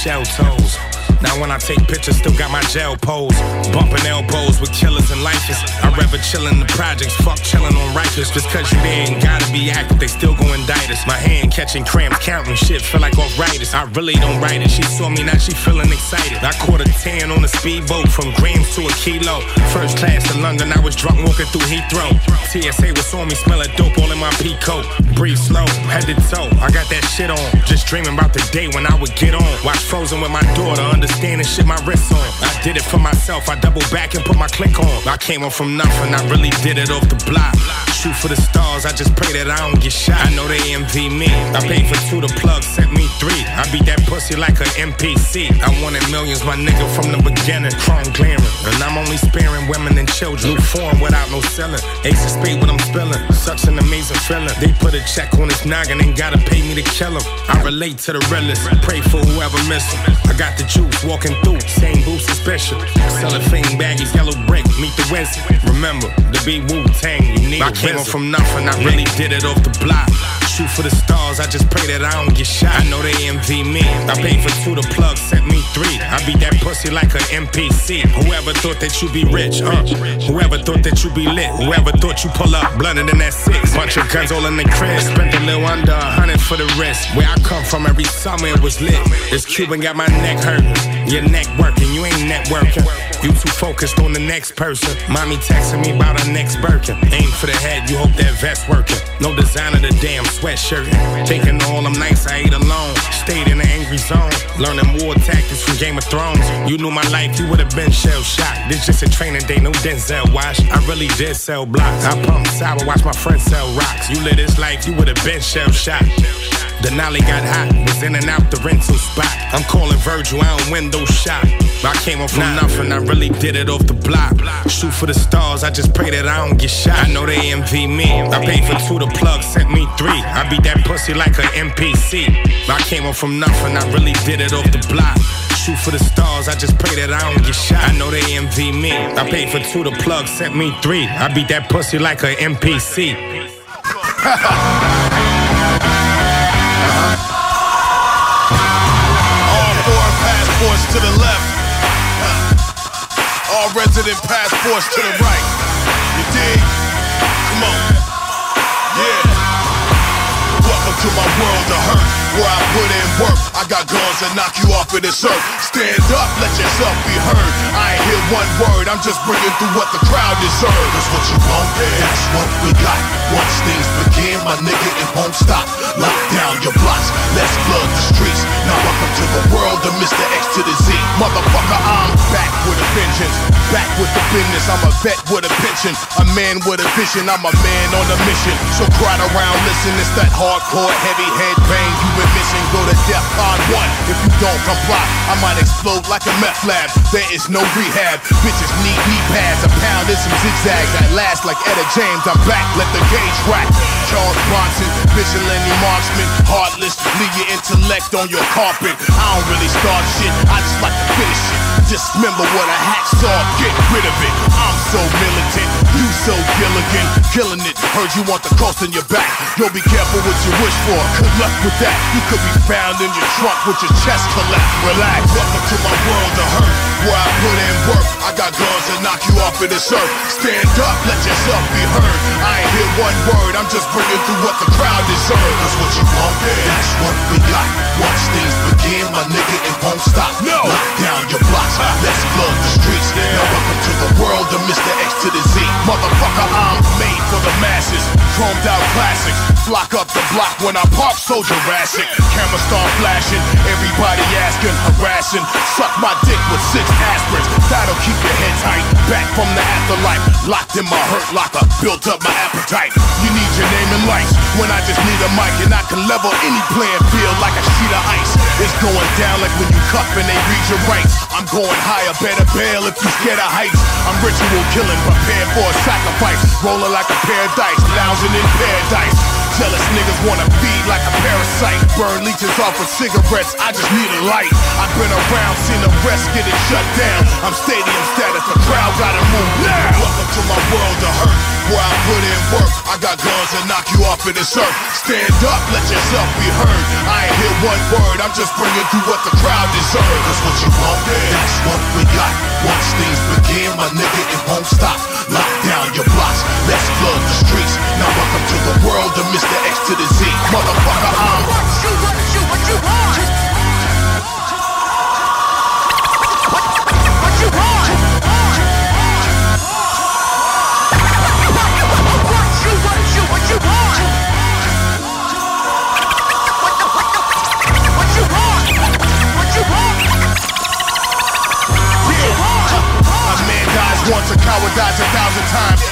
shell tones. Now when I take pictures, still got my gel pose. Bumping elbows with killers and lifers. I'd rather chill in the projects, fuck chillin' on Rikers. Just cause you ain't gotta be active, they still go indict us. My hand catching cramps, counting shit, feel like arthritis. I really don't write it. She saw me, now she feeling excited. I caught a 10 on a speedboat from grams to a kilo. First class to London, I was drunk walking through Heathrow. TSA was on me, smell like dope all in my pea coat. Breathe slow, head to toe. I got that shit on. Just dreaming about the day when I would get on. Watch Frozen with my daughter, understanding shit my wrist on. I did it for myself, I double back and put my click on. I came up from nothing, I really did it off the block. Shoot for the stars, I just pray that I don't get shot. I know they envy me. I paid for two, the plug sent me three. I beat that pussy like an NPC. I wanted millions, my nigga, from the beginning. Chrome glaring. And I'm only sparing women and children. New form without no selling. Ace of spade when I'm spilling. Such an amazing feeling. They put a check on his noggin and gotta pay me to kill him. I relate to the realest. Pray for whoever miss him. I got the juice walking through. Same boots as Bishop. Cellophane baggies, yellow brick. Meet the Wednesday. Remember, to be Wu Tang, you need I came up from nothing. I really did it off the block. Shoot for the stars, I just pray that I don't get shot. I know they envy me. I paid for two, the plug sent me three. I beat that pussy like an NPC. Whoever thought that you be rich, uh. Whoever thought that you be lit. Whoever thought you pull up blunted than that six. Bunch of guns all in the crib. Spent a little under a hundred for the rest. Where I come from, every summer it was lit. This Cuban got my neck hurting. Your neck working, you ain't networking. You too focused on the next person. Mommy texting me about her next Birkin. Aim for the head, you hope that vest working. No design of the damn sweatshirt. Taking all them nights I ate alone. Stayed in the angry zone. Learning war tactics from Game of Thrones. You knew my life, you would've been shell shocked. This just a training day, no Denzel wash. I really did sell blocks. I pumped sour, watch my friends sell rocks. You live this life, you would've been shell shocked. The Denali got hot, was in and out the rental spot. I'm calling Virgil, I don't window shop. I came up from nothing, I really did it off the block. Shoot for the stars, I just pray that I don't get shot. I know they envy me. I paid for two, the plug sent me three. I beat that pussy like an NPC. I came up from nothing, I really did it off the block. Shoot for the stars, I just pray that I don't get shot. I know they envy me. I paid for two, the plug sent me three. I beat that pussy like an NPC. All foreign passports to the left. All resident passports to the right. You dig? Come on. Yeah. Welcome to my world of hurt, where I put in work. I got guns that knock you off of this earth. Stand up, let yourself be heard. I ain't hear one word, I'm just bringing through what the crowd deserves. That's what you want, that's what we got. Once things begin, my nigga, it won't stop. Lock down your blocks, let's flood the streets. Now welcome to the world of Mr. X to the Z. Motherfucker, I'm back with a vengeance. Back with the business, I'm a vet with a pension. A man with a vision, I'm a man on a mission. So crowd around, listen, it's that hardcore, heavy head bang you been. Go to DEFCON 1. If you don't comply, I might explode like a meth lab. There is no rehab. Bitches need knee pads, a pound and some zigzags. I last like Etta James, I'm back, let the gauge rack. Charles Bronson, vigilante marksman, heartless, leave your intellect on your carpet. I don't really start shit, I just like to finish it. Dismember what a hacksaw, get rid of it. I'm so militant, you so Gilligan, killing it. Heard you want the coast in your back. Yo, be careful what you wish for. Good luck with that. You could be found in your trunk with your chest collapsed. Relax, welcome to my world of hurt, where I put in work. I got guns that knock you off of this earth. Stand up, let yourself be heard. I ain't hear one word, I'm just bringing through what the crowd deserves. That's what you want, that's what we got. Once things begin, my nigga, it won't stop. No. Lock down your blocks, let's flood the streets. Now welcome to the world of Mr. X to the Z. Motherfucker, I'm made for the masses. Chromed out classics. Flock up the block when I park so Jurassic. Camera start flashing, everybody asking, harassing. Suck my dick with six aspirins. That'll keep your head tight. Back from the afterlife, locked in my hurt locker. Built up my appetite. You need your name and lights when I just need a mic and I can level any playing field like a sheet of ice. It's going down like when you cuff and they read your rights. I'm going higher, better bail if you scared of heights. I'm ritual killing, prepared for a sacrifice. Rolling like a pair of dice, lounging in paradise. Jealous niggas wanna feed like a parasite. Burn leeches off of cigarettes, I just need a light. I've been around, seen the rest get it shut down. I'm stadium status, the crowd gotta move now. Welcome to my world of hurt, where I put in work. I got guns that knock you off of this earth. Stand up, let yourself be heard. I ain't hear one word, I'm just bringing through what the crowd deserves. That's what you want, that's what we got. Once things begin, my nigga, it won't stop. Lock down your blocks, let's flood the streets. Now welcome to the world of Mr. X to the Z. Motherfucker, I'm. What you, what you, what you want?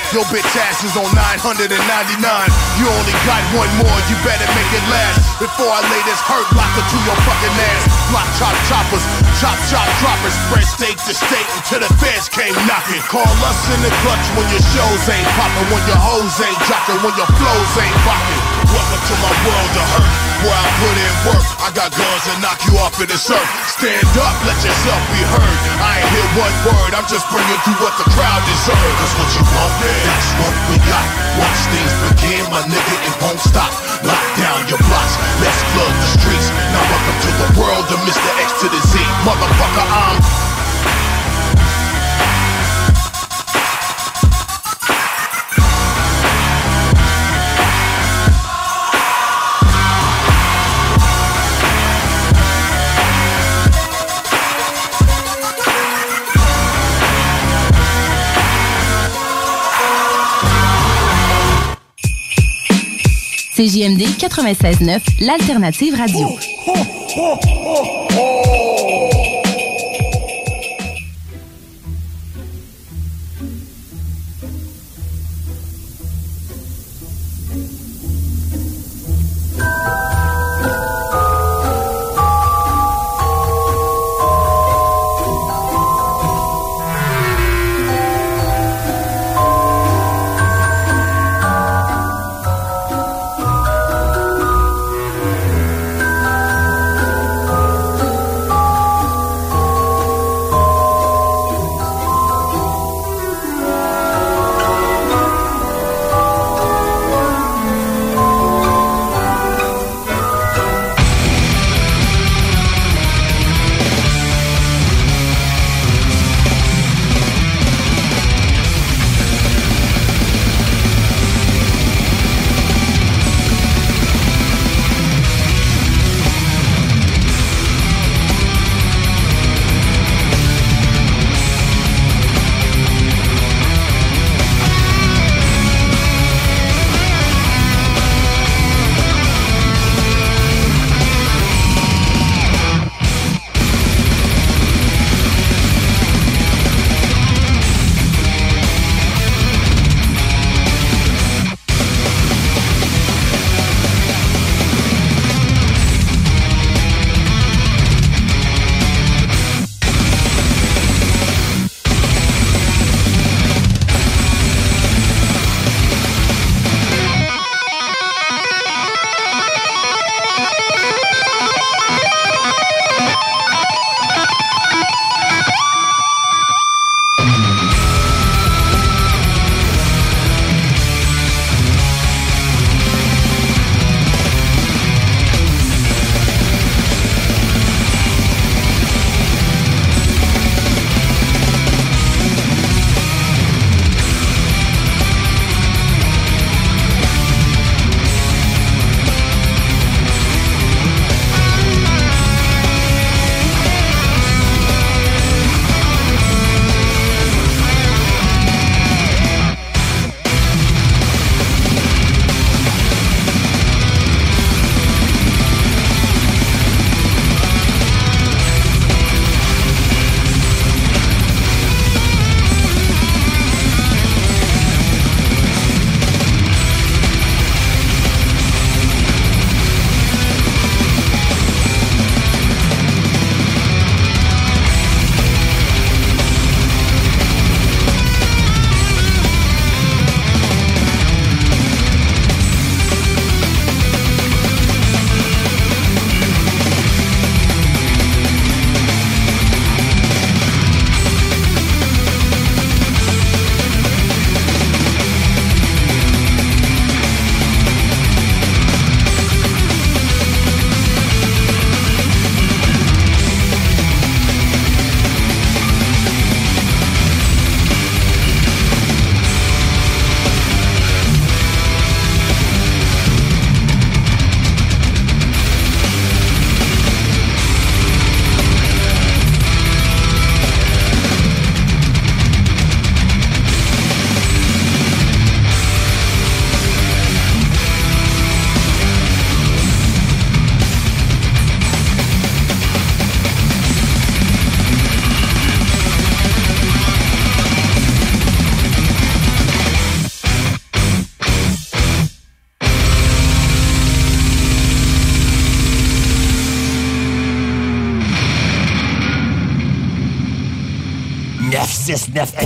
Your bitch ass is on 999. You only got one more, you better make it last. Before I lay this hurt locker to your fucking ass. Block chop choppers, chop chop droppers, spread state to state until the feds came knocking. Call us in the clutch when your shows ain't popping, when your hoes ain't dropping, when your flows ain't rocking. Welcome to my world of hurt, where I put in work. I got guns that knock you off of this earth. Stand up, let yourself be heard. I ain't hear one word, I'm just bringing through what the crowd deserves. That's what you want, that's what we got. Once things begin, my nigga, it won't stop. Lock down your blocks, let's flood the streets. Now welcome to the world of Mr. X to the Z. Motherfucker, I'm CJMD 96.9, l'alternative radio.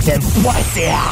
969fm.ca. Last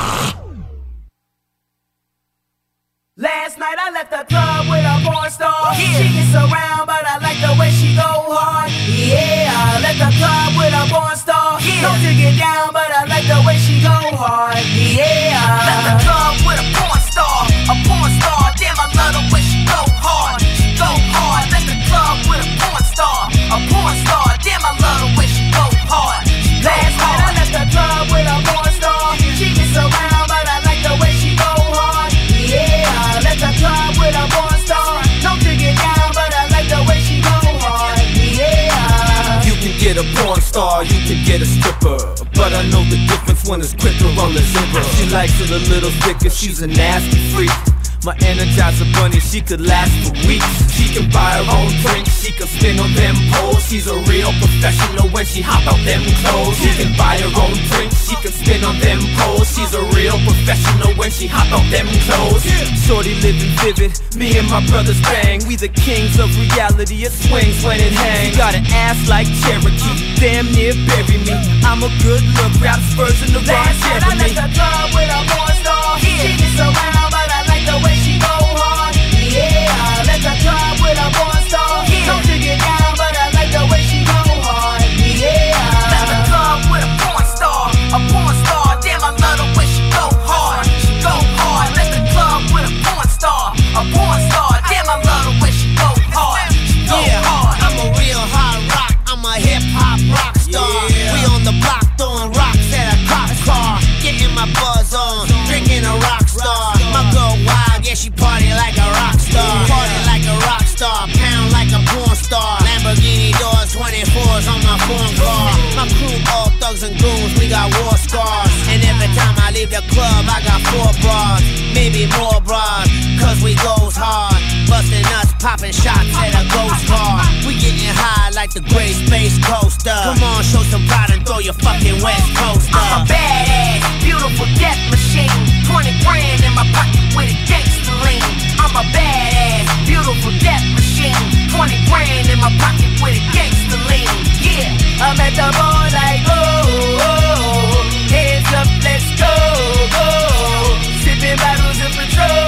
star, you can get a stripper. But I know the difference when it's quicker on the zipper. She likes it a little thicker, she's a nasty freak. My energizer bunny, she could last for weeks. She can buy her own drinks, she can spin on them poles. She's a real professional when she hop out them clothes. She can buy her own drinks, she can spin on them poles. She's a real professional when she hop out them clothes. Shorty living vivid, me and my brothers bang. We the kings of reality, it swings when it hangs. She got an ass like Cherokee, damn near bury me. I'm a good look, rap's version of Ron Last night I left the club with a porn star. She gets around, like the way she go hard. Yeah, the club with a porn star. Don't to get down, and goons, we got war scars. And every time I leave the club, I got four bras, maybe more bras, cause we goes hard. Busting nuts, popping shots at a ghost bar. We getting high like the Great Space Coaster. Come on, show some pride and throw your fucking West Coaster. I'm a badass, beautiful death machine. 20 grand in my pocket with a gangster lean. I'm a badass, beautiful death machine. 20 grand in my pocket with a gangster lean. Yeah, I'm at the bar like, oh, oh, oh. Hands up, let's go, go. Sipping bottles of Patrol,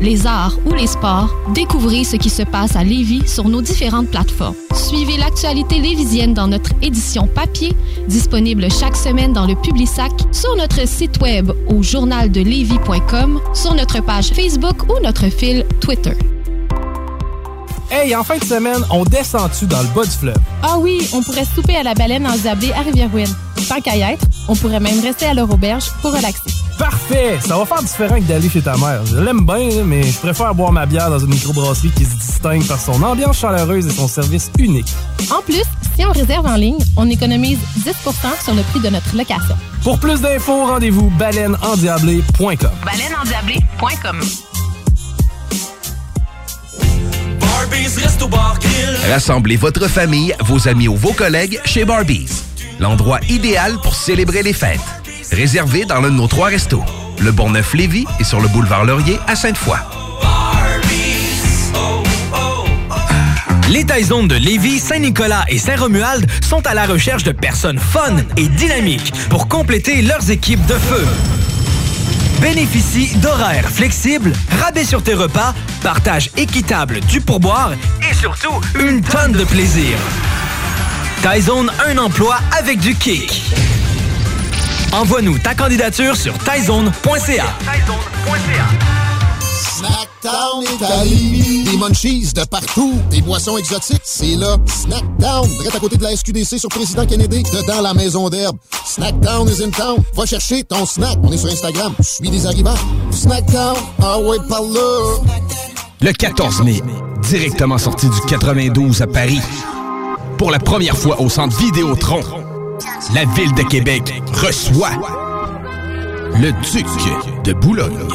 les arts ou les sports, découvrez ce qui se passe à Lévis sur nos différentes plateformes. Suivez l'actualité lévisienne dans notre édition papier, disponible chaque semaine dans le Publisac, sur notre site web au journaldelevis.com, sur notre page Facebook ou notre fil Twitter. Hey, en fin de semaine, on descend-tu dans le bas du fleuve? Ah oui, on pourrait souper à la baleine en Zablé à Rivière-Ouine. Tant qu'à y être, on pourrait même rester à leur auberge pour relaxer. Parfait! Ça va faire différent que d'aller chez ta mère. Je l'aime bien, mais je préfère boire ma bière dans une microbrasserie qui se distingue par son ambiance chaleureuse et son service unique. En plus, si on réserve en ligne, on économise 10% sur le prix de notre location. Pour plus d'infos, rendez-vous baleineendiablé.com. Baleineendiablé.com Rassemblez votre famille, vos amis ou vos collègues chez Barbies. L'endroit idéal pour célébrer les fêtes. Réservé dans l'un de nos trois restos. Le Bonneuf-Lévis et sur le boulevard Laurier à Sainte-Foy. Les Taizones de Lévis, Saint-Nicolas et Saint-Romuald sont à la recherche de personnes fun et dynamiques pour compléter leurs équipes de feu. Bénéficie d'horaires flexibles, rabais sur tes repas, partage équitable du pourboire et surtout une tonne de plaisir. Taizone, un emploi avec du kick. Envoie-nous ta candidature sur taizone.ca. Snackdown Italie. Des munchies de partout. Des boissons exotiques. C'est là. Snackdown. Direct à côté de la SQDC sur Président Kennedy. Dedans la maison d'herbe. Snackdown is in town. Va chercher ton snack. On est sur Instagram. Je suis des arrivants. Snackdown. Ah ouais, par là. Le 14 mai, directement sorti du 92 à Paris. Pour la première fois au centre Vidéotron, la ville de Québec reçoit le Duc de Boulogne.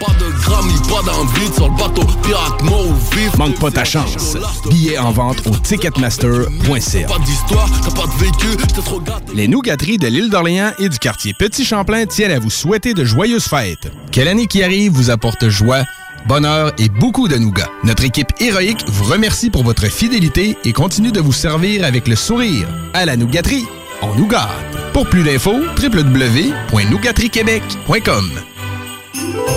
Pas de grammes, pas d'envie sur le bateau pirate. Manque pas ta chance. Billets en vente au ticketmaster.ca. Pas d'histoire, pas de vécu, trop gâté. Les nougateries de l'île d'Orléans et du quartier Petit Champlain tiennent à vous souhaiter de joyeuses fêtes. Quelle année qui arrive vous apporte joie, bonheur et beaucoup de nougats. Notre équipe héroïque vous remercie pour votre fidélité et continue de vous servir avec le sourire. À la nougaterie, on nous gâte. Pour plus d'infos, www.nougateriequebec.com.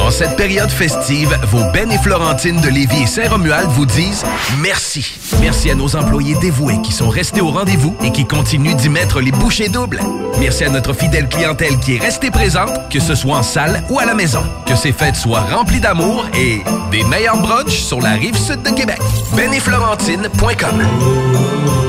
En cette période festive, vos Ben et Florentine de Lévis et Saint-Romuald vous disent merci. Merci à nos employés dévoués qui sont restés au rendez-vous et qui continuent d'y mettre les bouchées doubles. Merci à notre fidèle clientèle qui est restée présente, que ce soit en salle ou à la maison. Que ces fêtes soient remplies d'amour et des meilleurs brunchs sur la rive sud de Québec. Ben benetflorentine.com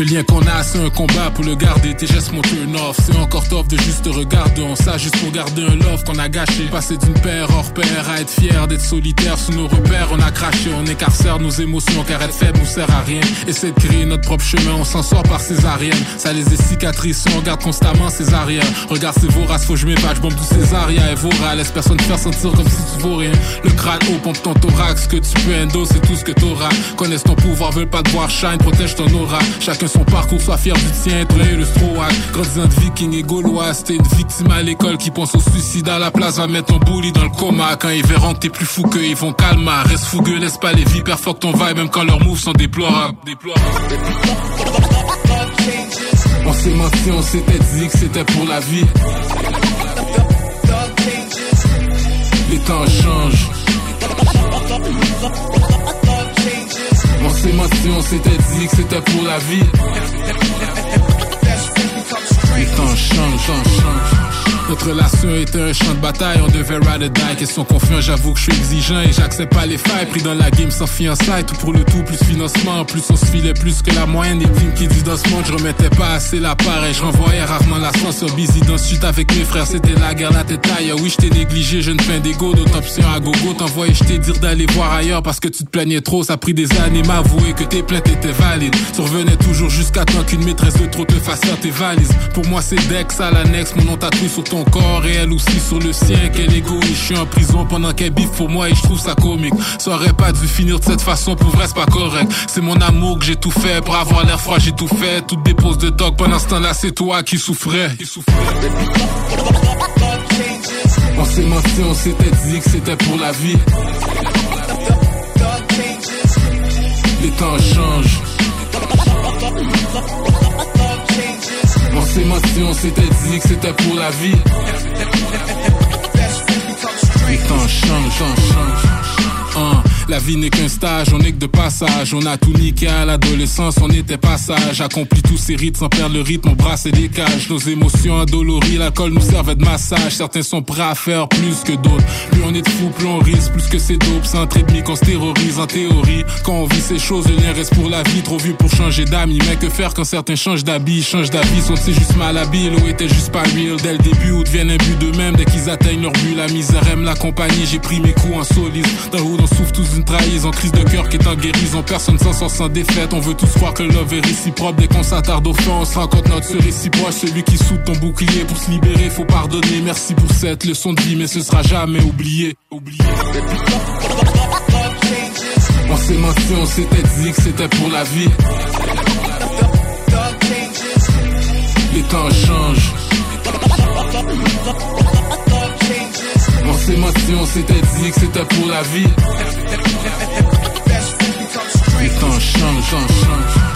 Le lien qu'on a, c'est un combat pour le garder. Tes gestes mon turn off. C'est encore tough de juste te regarder. On ça juste pour garder un love qu'on a gâché. Passer d'une paire hors paire à être fier d'être solitaire sous nos repères. On a craché, on écarcère nos émotions car être faible nous sert à rien. Essaie de créer notre propre chemin, on s'en sort par césarienne. Ça les est cicatrices, on regarde constamment ses arrières. Regarde ces voraces, faut que je m'épate, bombe tous ces arias et vora. Laisse personne te faire sentir comme si tu vaux rien. Le crâne haut, pompe ton thorax, que tu peux endo, c'est tout ce que t'auras. Connaissent ton pouvoir, veulent pas te voir shine, protège ton aura. Chacun son parcours, sois fier du tien, plein le strohac. Grandissant de viking et gaulois, t'es une victime à l'école qui pense au suicide à la place, va mettre ton bully dans le coma. Quand ils verront que t'es plus fou qu'eux, ils vont calmer. Reste fougueux, laisse pas les vipères, fuck ton vibe, même quand leurs moves sont déplorables. On s'est menti, on s'était dit que c'était pour la vie. Les temps changent. On s'est menti, on s'était dit que c'était pour la vie. Notre relation était un champ de bataille, on devait ride or die. Question confiance, j'avoue que je suis exigeant et j'accepte pas les failles. Pris dans la game sans fiançailles, tout pour le tout, plus financement. En plus, on se filait plus que la moyenne des teams qui disent dans ce monde. Je remettais pas assez l'appareil, je renvoyais rarement l'ascenseur busy dans suite avec mes frères. C'était la guerre, la tête taille. Oui, je t'ai négligé, je ne fais d'égo, d'autoption à gogo. T'envoyais, je t'ai dire d'aller voir ailleurs parce que tu te plaignais trop. Ça a pris des années m'avouer que tes plaintes étaient valides. Tu revenais toujours jusqu'à temps qu'une maîtresse de trop te fasse tes valises. Pour moi, c'est Dex à l'annexe, mon nom tatoué sur ton corps et elle aussi sur le sien. Quel égoïste, je suis en prison pendant qu'elle biffe pour moi et je trouve ça comique. Ça aurait pas dû finir de cette façon, pour vrai, c'est pas correct. C'est mon amour que j'ai tout fait pour avoir l'air froid, j'ai tout fait. Toutes des poses de dog pendant ce temps-là, c'est toi qui souffrais. Qui souffrais. On s'est menti, on s'était dit que c'était pour la vie. Les temps changent. S'est menti, on s'était dit que c'était pour la vie. Les temps changent, temps changent. La vie n'est qu'un stage, on est que de passage. On a tout niqué à l'adolescence, on était passage. Accompli tous ces rites sans perdre le rythme, on brasse des cages. Nos émotions indolories, l'alcool nous servait de massage. Certains sont prêts à faire plus que d'autres. Plus on est de fou, plus on risque, plus que c'est dope. C'est un trait de qu'on se terrorise en théorie. Quand on vit ces choses, le lien reste pour la vie. Trop vu pour changer d'amis. Mais que faire quand certains changent d'habit, changent d'avis? Sont-ils juste mal habiles ou étaient juste pas real? Dès le début ou deviennent but d'eux-mêmes dès qu'ils atteignent leur but? La misère aime la compagnie, j'ai pris mes coups en solide. Dans le on souffre tous une trahison, crise de cœur qui est en guérison. Personne s'en sort sans défaite. On veut tous croire que le love est réciproque. Dès qu'on s'attarde au fond, on se rend notre ce réciproque. Celui qui soude ton bouclier pour se libérer, faut pardonner. Merci pour cette leçon de vie, mais ce sera jamais oublié. oublié. On s'est menti, on s'était dit que c'était pour la vie. Les temps changent. On s'est menti, on s'était dit que c'était pour la vie. Les temps changent, changent, changent.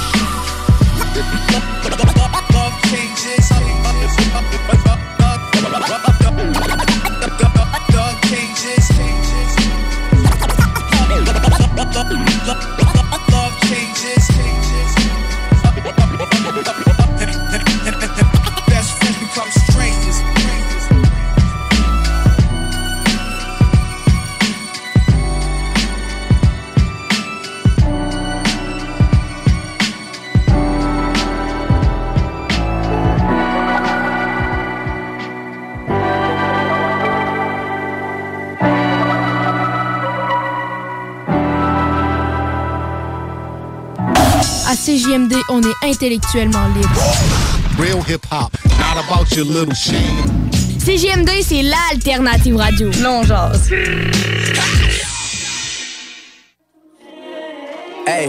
CJMD, on est intellectuellement libre. Real hip hop, not about your little shit. CJMD, c'est l'alternative radio. Non, jase. Hey,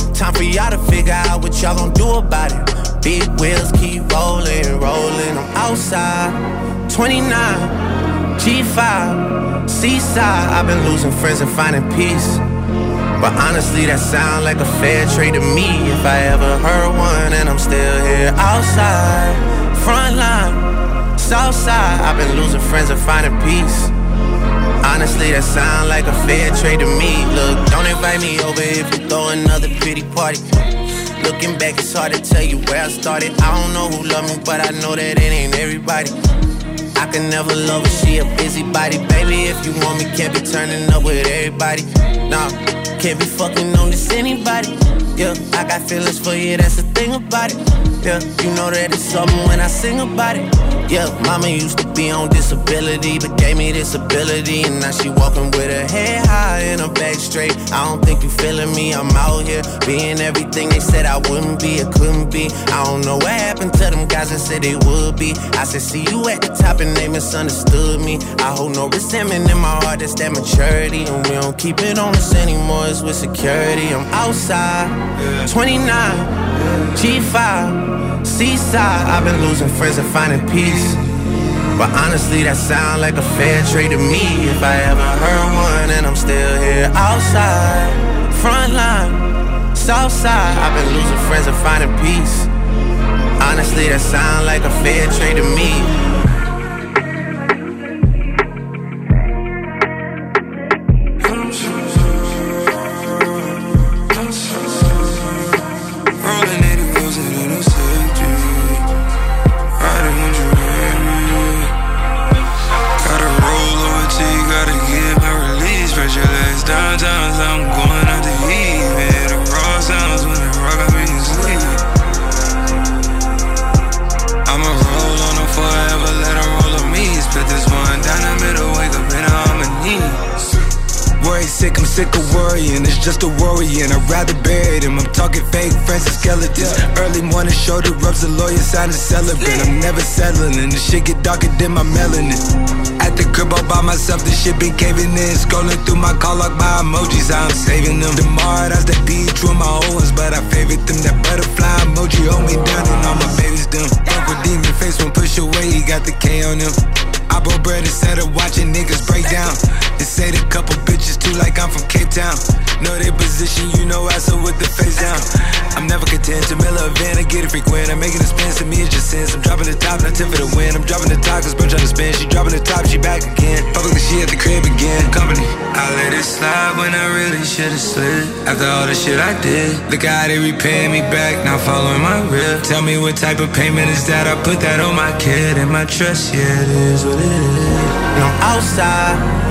Time for y'all to figure out what y'all gon' do about it. Big wheels keep rolling, rolling. I'm outside, 29, G5, seaside. I've been losing friends and finding peace. But honestly, that sound like a fair trade to me. If I ever heard one, and I'm still here outside, front line, south side. I've been losing friends and finding peace. Honestly, that sound like a fair trade to me. Look, don't invite me over if you throw another pretty party. Looking back, it's hard to tell you where I started. I don't know who loved me, but I know that it ain't everybody. I can never love her, she a busybody. Baby, if you want me, can't be turning up with everybody. Nah, can't be fucking on this anybody. Yeah, I got feelings for you, that's the thing about it. Yeah, you know that it's something when I sing about it. Yeah, mama used to be on disability, but gave me this ability. And now she walking with her head high and her back straight. I don't think you feeling me, I'm out here being everything they said I wouldn't be, or couldn't be. I don't know what happened to them guys that said they would be. I said, see you at the top and they misunderstood me. I hold no resentment in my heart, that's that maturity. And we don't keep it on us anymore, it's with security. I'm outside, 29, G5, seaside. I've been losing friends and finding peace. But honestly, that sound like a fair trade to me. If I ever heard one, and I'm still here outside, front line, south side. I've been losing friends and finding peace. Honestly, that sound like a fair trade to me. Sick, of worrying. It's just a worrying. I'd rather bury them. I'm talking fake friends and skeletons. Early morning shoulder rubs, the lawyer sign a celebrant. I'm never settling, and the shit get darker than my melanin. At the crib all by myself, the shit been caving in. Scrolling through my call log my emojis, I'm saving them. Tomorrow, that's the beat, true my old ones, but I favorite them. That butterfly emoji hold me down, and all my babies done. Uncle Demon face when push away, he got the K on him. I broke bread instead of watching niggas break down. They say the couple bitches too like I'm from Cape Town. Know they position, you know I so with the face down. I'm never content to mill a van, I get it frequent. I'm making expense to me, it's just sense. I'm dropping the top, not tip for the win. I'm dropping the top, cause bro trying to spin. She dropping the top, she back again. Fuck she at the crib again. Company. I let it slide when I really should've slid. After all the shit I did. Look how they repaying me back, now following my rip. Tell me what type of payment is that? I put that on my kid and my trust, yeah, it is what it is. And I'm outside,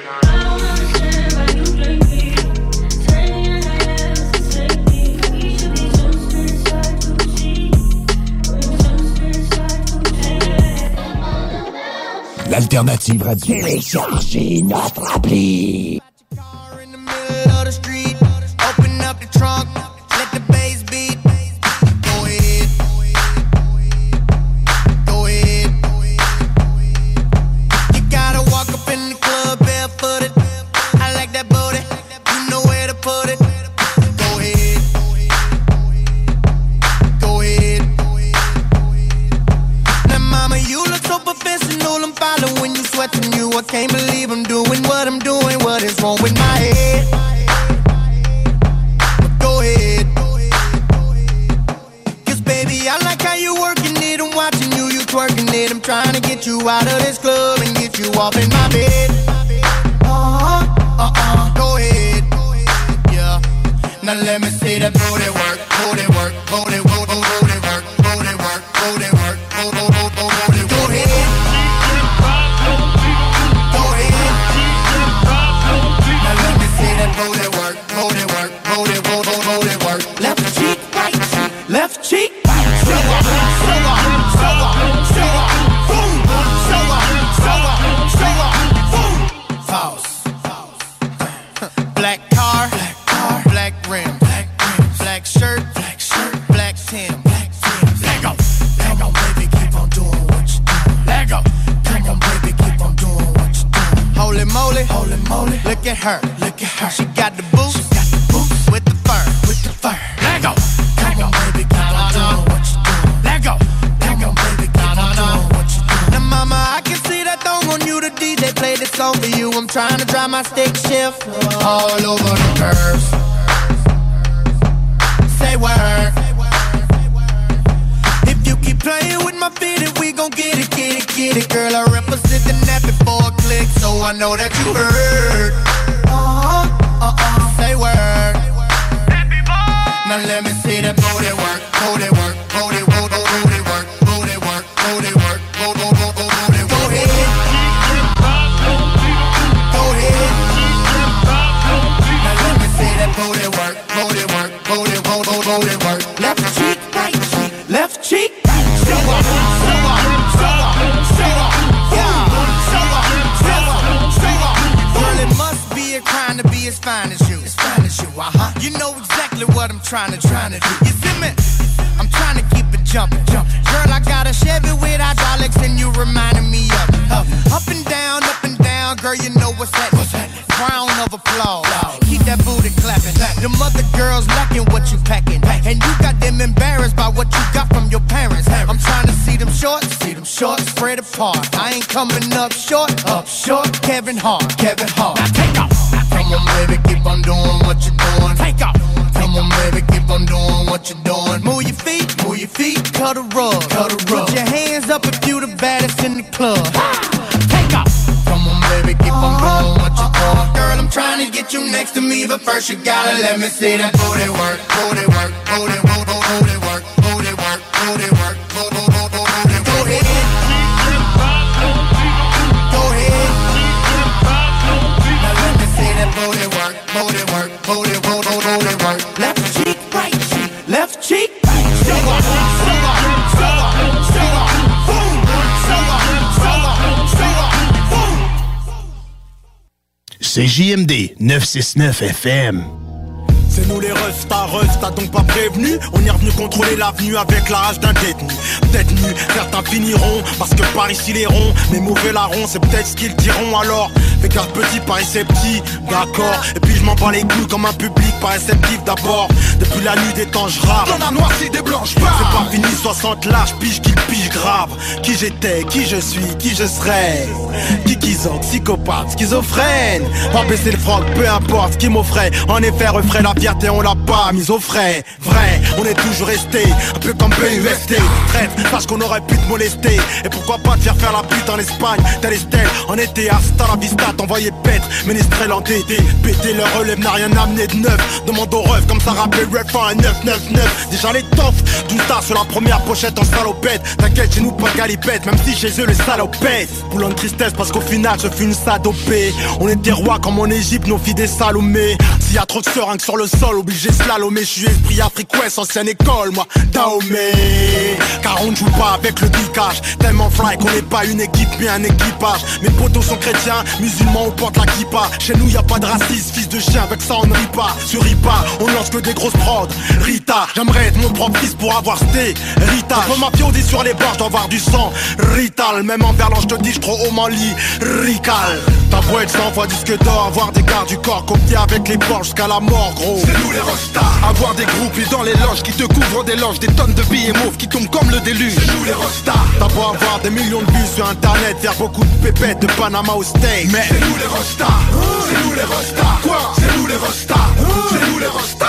L'alternative radio. Téléchargez notre appli. First you gotta let me see that booty work, booty work, booty work, C'est JMD 969 FM. C'est nous les restas, restas donc pas prévenus On est revenu contrôler l'avenue avec la rage d'un détenu. Peut-être nu, certains finiront Parce que par ici les ronds, les mauvais larrons C'est peut-être ce qu'ils diront alors Fais garde petit, Paris c'est petit, d'accord. Et puis je m'en bats les couilles comme un public pas réceptif d'abord. Depuis la nuit des temps je rappe. Dans la noircie des blanches C'est pas fini 60 larges, pige qu'il pige grave. Qui j'étais, qui je suis, qui je serai Qui qu'ils ont, psychopathe, schizophrène? Pas baisser le froc, peu importe ce qui m'offrait. En effet refrait la fierté on l'a pas mise au frais. Vrai, on est toujours resté Un peu comme PUST Traite, parce qu'on aurait pu te molester. Et pourquoi pas te faire faire la pute en Espagne? Tel Estelle, en été hasta la vista T'envoyer pètre, ménestrel entêté Péter le relève n'a rien amené de neuf. Demande au ref comme ça rappelait ref en 999 Déjà les toffs, tout ça sur la première pochette en salopette. T'inquiète chez nous pas galipette Même si chez eux le salopette Boulon de tristesse parce qu'au final je fus une sadopée On était rois comme en Égypte, nos filles des salomés S'il y a trop de seringues sur le sol, obligé slalomer. Je suis esprit Afrique ancienne école, moi Dahomey. Car on ne joue pas avec le dicage. Tellement fly qu'on n'est pas une équipe mais un équipage. Mes potos sont chrétiens, musulmans on porte la kippa. Chez nous y a pas de racisme, fils de chien Avec ça on ne rit pas, sur rit pas On lance que des grosses prods. Rita, j'aimerais être mon propre fils pour avoir sté Rita, je ma dit sur les bords, je dois avoir du sang. Rital, même en verlan je te dis je trop haut m'en lit Rical, ta voix être 100 fois disque d'or Avoir des gardes du corps copiés avec les bords jusqu'à la mort gros. C'est nous les rostas. Avoir des groupies dans les loges qui te couvrent des loges, des tonnes de billets mauves qui tombent comme le déluge. C'est nous les rostas. T'as. Beau avoir des millions de vues sur internet, faire beaucoup de pépettes de Panama au steak Mais C'est nous les rostas. C'est nous les rostas. Quoi? C'est nous les rostas. C'est nous les rostas.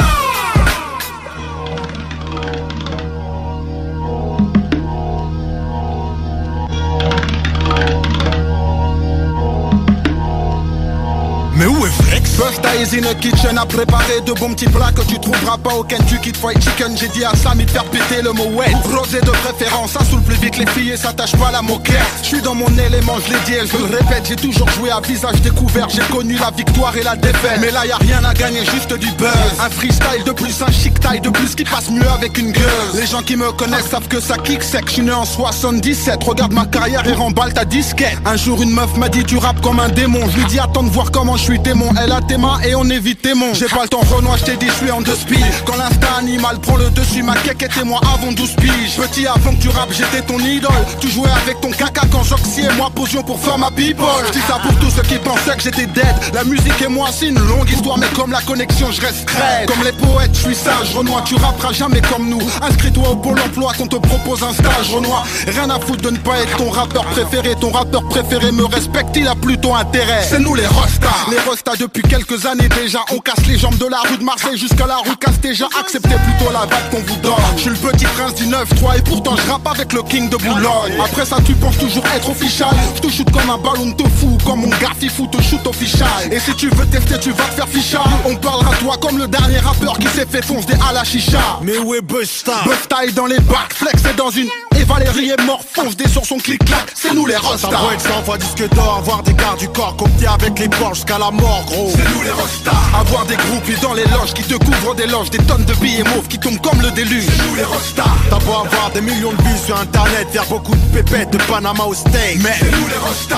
Mais où est Busta is in the kitchen à préparer de bons petits plats que tu trouveras pas au Kentucky Fried Chicken. J'ai dit à Samy de faire péter le mot wet. Rosé de préférence, ça saoule plus vite les filles et s'attache pas à la moquette. Je suis dans mon élément, je l'ai dit et je le répète. J'ai toujours joué à visage découvert. J'ai connu la victoire et la défaite. Mais là y a rien à gagner, juste du buzz. Un freestyle de plus, un chic taille de plus qui passe mieux avec une gueule. Les gens qui me connaissent savent que ça kick sec. Je né en 77. Regarde ma carrière et remballe ta disquette. Un jour une meuf m'a dit tu rappes comme un démon. Je lui dis attends de voir comment je suis démon. Elle a et on évite tes monts. J'ai pas le temps Renoir, je t'ai dit je suis en deux speed. Quand l'instinct animal prend le dessus, ma quéque était moi avant 12 piges. Petit avant que tu rappes, j'étais ton idole. Tu jouais avec ton caca quand Joxy et moi posions pour faire ma people. Je dis ça pour tous ceux qui pensaient que j'étais dead. La musique et moi c'est une longue histoire, mais comme la connexion, je reste crête. Comme les poètes, je suis sage. Renoir, tu rapperas jamais comme nous. Inscris-toi au pôle emploi qu'on te propose un stage. Renoir, rien à foutre de ne pas être ton rappeur préféré. Ton rappeur préféré me respecte, il a plutôt intérêt. C'est nous les rostas. Les rostas depuis quelques années déjà. On casse les jambes de la rue de Marseille jusqu'à la rue Castéja. Acceptez plutôt la vibe qu'on vous donne. Je suis le petit prince du 9-3 et pourtant je rappe avec le king de Boulogne. Après ça, tu penses toujours être official. Je te shoot comme un ballon de fou, comme mon gars fou te shoot official. Et si tu veux tester, tu vas te faire ficha. On parlera toi comme le dernier rappeur qui s'est fait foncer à la chicha. Mais où est Busta? Busta est dans les bacs, flex est dans une. Et Valérie est mort, fonce des sur son clic-clac. C'est nous les Ça rostas. doit être 100 fois disque d'or, avoir des gardes du corps copiés avec les bords jusqu'à la mort gros C'est nous les rostas. Avoir des groupies dans les loges qui te couvrent des loges, des tonnes de billets mauves qui tombent comme le déluge. C'est nous les rostas. T'as beau avoir des millions de vues sur internet, faire beaucoup de pépettes de Panama au steak Mais C'est nous les rostas.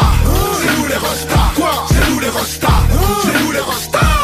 C'est nous les rostas. Quoi? C'est nous les rostas. C'est nous les rostas.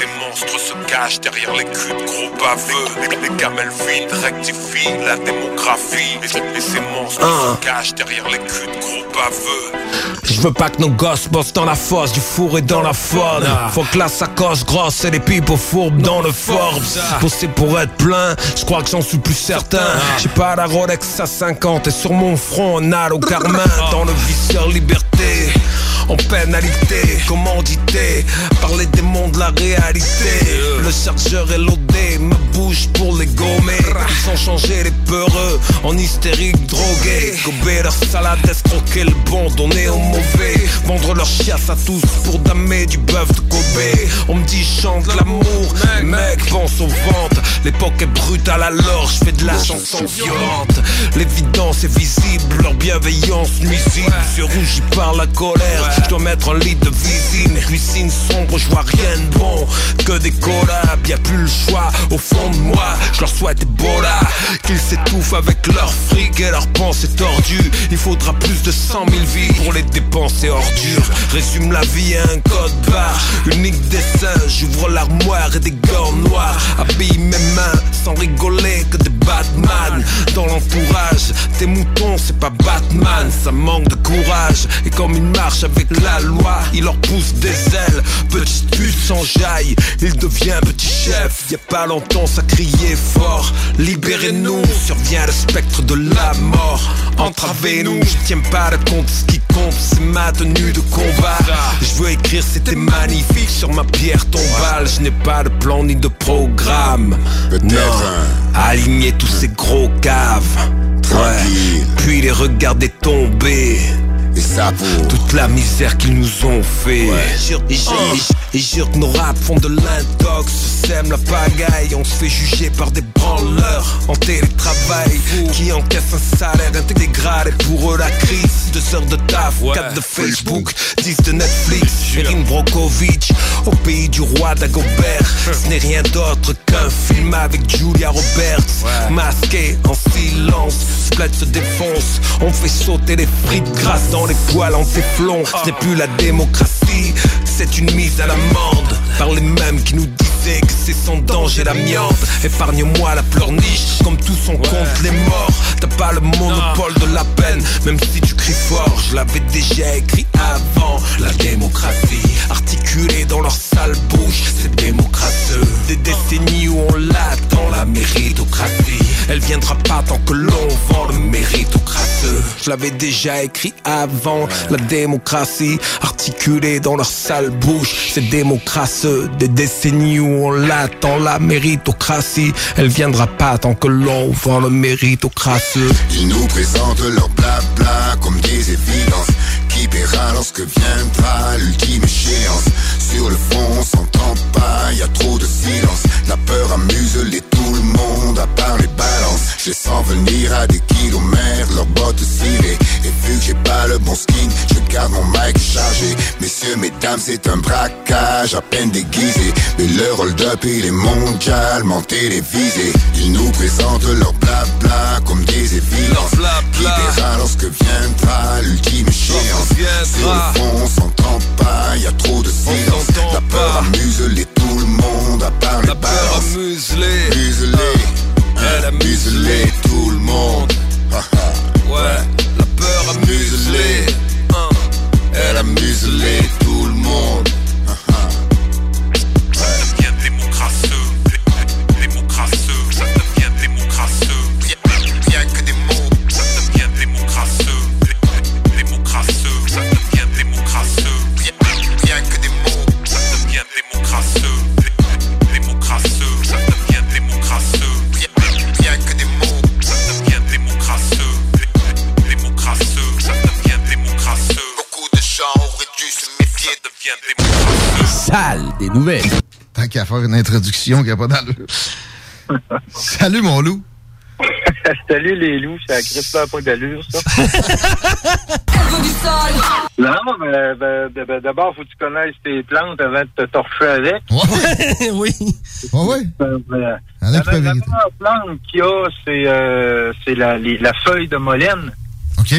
ces monstres se cachent derrière les culs de gros baveux. Les, les gamelles vides rectifient la démographie, et, et ces monstres Ah. se cachent derrière les culs de gros baveux. Je veux pas que nos gosses bossent dans la fosse, du four et dans la faune. Faut que la sacoche grosse et les pipes fourbes dans le Forbes. Bosser pour être plein, je crois que j'en suis plus certain. J'ai pas la Rolex à 50 et sur mon front on a au Carmin. Dans le vicieur liberté, en pénalité, commandité par les démons de la réalité. Le chargeur est me bouche pour les gommer. Ils ont changé les peureux en hystériques drogués. Gober leur salade, escroquer le bon, donner au mauvais. Vendre leur chiasse à tous pour damer du bœuf de Kobe. On me dit chante l'amour, mec, pense aux ventes. L'époque est brutale alors je fais de la chanson violente. L'évidence est visible, leur bienveillance nuisible. Sur rougi par la colère, je dois mettre un lit de visine. Cuisine sombre, je vois rien de bon. Que des collabs, y a plus le choix. Au fond je leur souhaite Ebola. Qu'ils s'étouffent avec leur fric et leurs pensées tordues. Il faudra plus de 100 000 vies pour les dépenser ordures. Résume la vie à un code barre. Unique dessin, j'ouvre l'armoire et des gants noirs. Habille mes mains sans rigoler que des Batman. Dans l'entourage, tes moutons, c'est pas Batman. Ça manque de courage. Et comme il marche avec la loi, il leur pousse des ailes. Petite pute s'enjaille, il devient petit chef. Y a pas longtemps, ça criait fort. Libérez-nous, survient le spectre de la mort. Entravez-nous, je tiens pas de compte. Ce qui compte, c'est ma tenue de combat. Je veux écrire, c'était magnifique sur ma pierre tombale. Je n'ai pas de plan ni de programme. Non, aligner tous ces gros caves. Ouais. Puis les regarder tomber. Et ça pour toute la misère qu'ils nous ont fait. Et jure, et jure- et jure- et jure que nos rap font de l'intox. Sème la pagaille, on se fait juger par des branleurs en télétravail qui encaissent un salaire intégral. Et pour eux, la crise, deux heures de taf, quatre de Facebook, 10 de Netflix. Erin Brokovich, au pays du roi d'Agobert. Ce n'est rien d'autre qu'un film avec Julia Roberts. Masqué en silence, Splat se défonce. On fait sauter les frites grasses dans les poils en téflon. Ce n'est plus la démocratie, c'est une mise à l'amende. Par les mêmes qui nous que c'est sans danger l'amiante. Épargne-moi la pleurniche, comme tous on compte les morts. T'as pas le monopole de la peine, même si tu cries fort. Je l'avais déjà écrit avant. La démocratie, articulée dans leur sale bouche, c'est démocrateux. Des décennies où on l'attend, la méritocratie. Elle viendra pas tant que l'on vend le méritocrateux. Je l'avais déjà écrit avant. La démocratie, articulée dans leur sale bouche, c'est démocrateux. Des décennies où on l'attend, la méritocratie. Elle viendra pas tant que l'on vend le méritocrateux. Ils nous présentent leur blabla comme des évidences Qui paiera lorsque viendra l'ultime échéance Sur le fond on s'entend pas, y a trop de silence La peur amuse les tout le monde à part les balances Je sens venir à des kilomètres, leurs bottes cirées Et vu que j'ai pas le bon skin, garde mon mic chargé Messieurs, mesdames, c'est un braquage à peine déguisé. Mais le hold-up il est mondialement télévisé Ils nous présentent leur blabla comme des évidences Qui paiera lorsque viendra l'ultime échéance. Sur le fond on s'entend pas, y a trop de silence. La peur amuse les tout le monde à part les balances Amuse-les, Amuse-les, Elle amuse-les tout le monde. Ouais, la peur. Elle amuse-les tout des nouvelles. Tant qu'à faire une introduction qui n'a pas d'allure. Salut, mon loup. Salut les loups, ça crispe pas d'allure, ça. non, mais ben, ben, ben, d'abord, faut que tu connaisses tes plantes avant de te torcher avec. oui. Ouais, ouais. Ben, ben, En la, a meilleure plante qu'il y a, c'est euh, la feuille de molène. OK?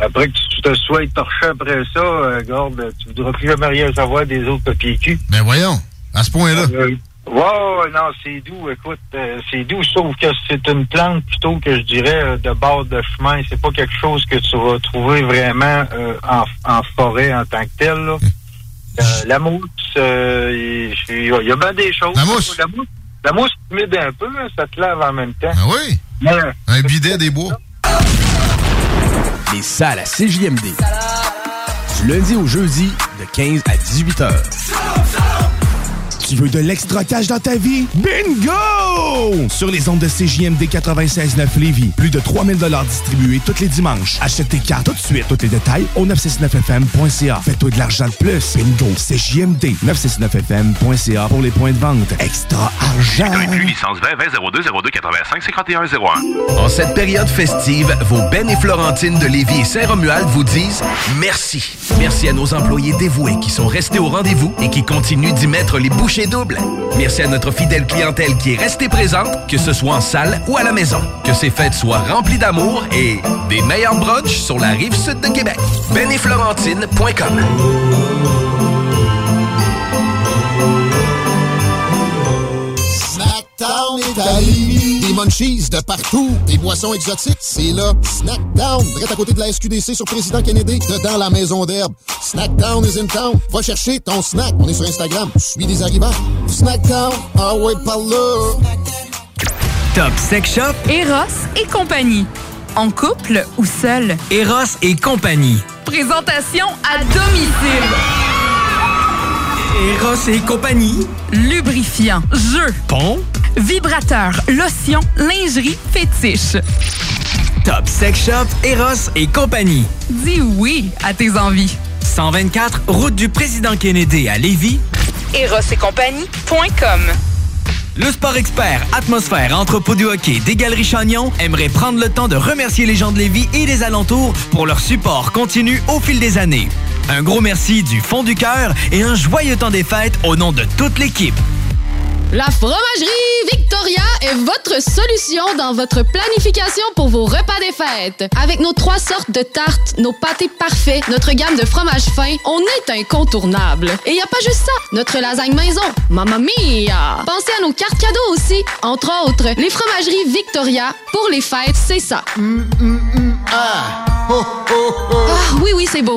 Après que tu te sois torché après ça, euh, garde, tu voudras plus jamais rien savoir des autres papiers cul. Ben voyons, à ce point-là. Euh, ouais, non, c'est doux, écoute, euh, c'est doux, sauf que c'est une plante plutôt que je dirais euh, de bord de chemin. C'est pas quelque chose que tu vas trouver vraiment euh, en, en forêt en tant que tel. Là. Euh, la mousse, euh, il y a bien des choses. La mousse? La mousse, la mousse humide un peu, hein, ça te lave en même temps. Ah oui? Un bidet des bois. Les salles à CJMD. Du lundi au jeudi, de 15 à 18 heures. Tu veux de l'extra cash dans ta vie? Bingo! Sur les ondes de CJMD 96.9 Lévis, plus de 3000 distribués tous les dimanches. Achète tes cartes tout de suite. Tous les détails au 969fm.ca. Fais-toi de l'argent de plus. Bingo! CJMD 969fm.ca pour les points de vente. Extra argent! licence 20 20 02 02 85 51 01. En cette période festive, vos Ben et Florentine de Lévis et Saint-Romuald vous disent merci. Merci à nos employés dévoués qui sont restés au rendez-vous et qui continuent d'y mettre les Merci à notre fidèle clientèle qui est restée présente, que ce soit en salle ou à la maison. Que ces fêtes soient remplies d'amour et des meilleurs brunchs sur la rive sud de Québec. Ben Snackdown Italie. Des munchies de partout. Des boissons exotiques. C'est là. Snackdown. Direct à côté de la SQDC sur Président Kennedy. Dedans la maison d'herbe. Snackdown is in town. Va chercher ton snack. On est sur Instagram. Je suis des arrivants. Snackdown. Ah ouais, par là. Top Sex Shop, Eros et compagnie. En couple ou seul. Eros et compagnie. Présentation à domicile. Eros et compagnie. Lubrifiant, jeu, Pont. vibrateur, lotion, lingerie, fétiche. Top Sex Shop, Eros et compagnie. Dis oui à tes envies. 124, route du président Kennedy à Lévis. Eros et compagnie.com Le sport expert Atmosphère Entrepôt du hockey des Galeries Chagnon aimerait prendre le temps de remercier les gens de Lévis et des alentours pour leur support continu au fil des années. Un gros merci du fond du cœur et un joyeux temps des fêtes au nom de toute l'équipe. La fromagerie Victoria est votre solution dans votre planification pour vos repas des fêtes. Avec nos trois sortes de tartes, nos pâtés parfaits, notre gamme de fromages fins, on est incontournable. Et il y a pas juste ça, notre lasagne maison, mamma mia! Pensez à nos cartes cadeaux aussi, entre autres, les fromageries Victoria, pour les fêtes, c'est ça. Ah! Ah, oui, oui, c'est beau.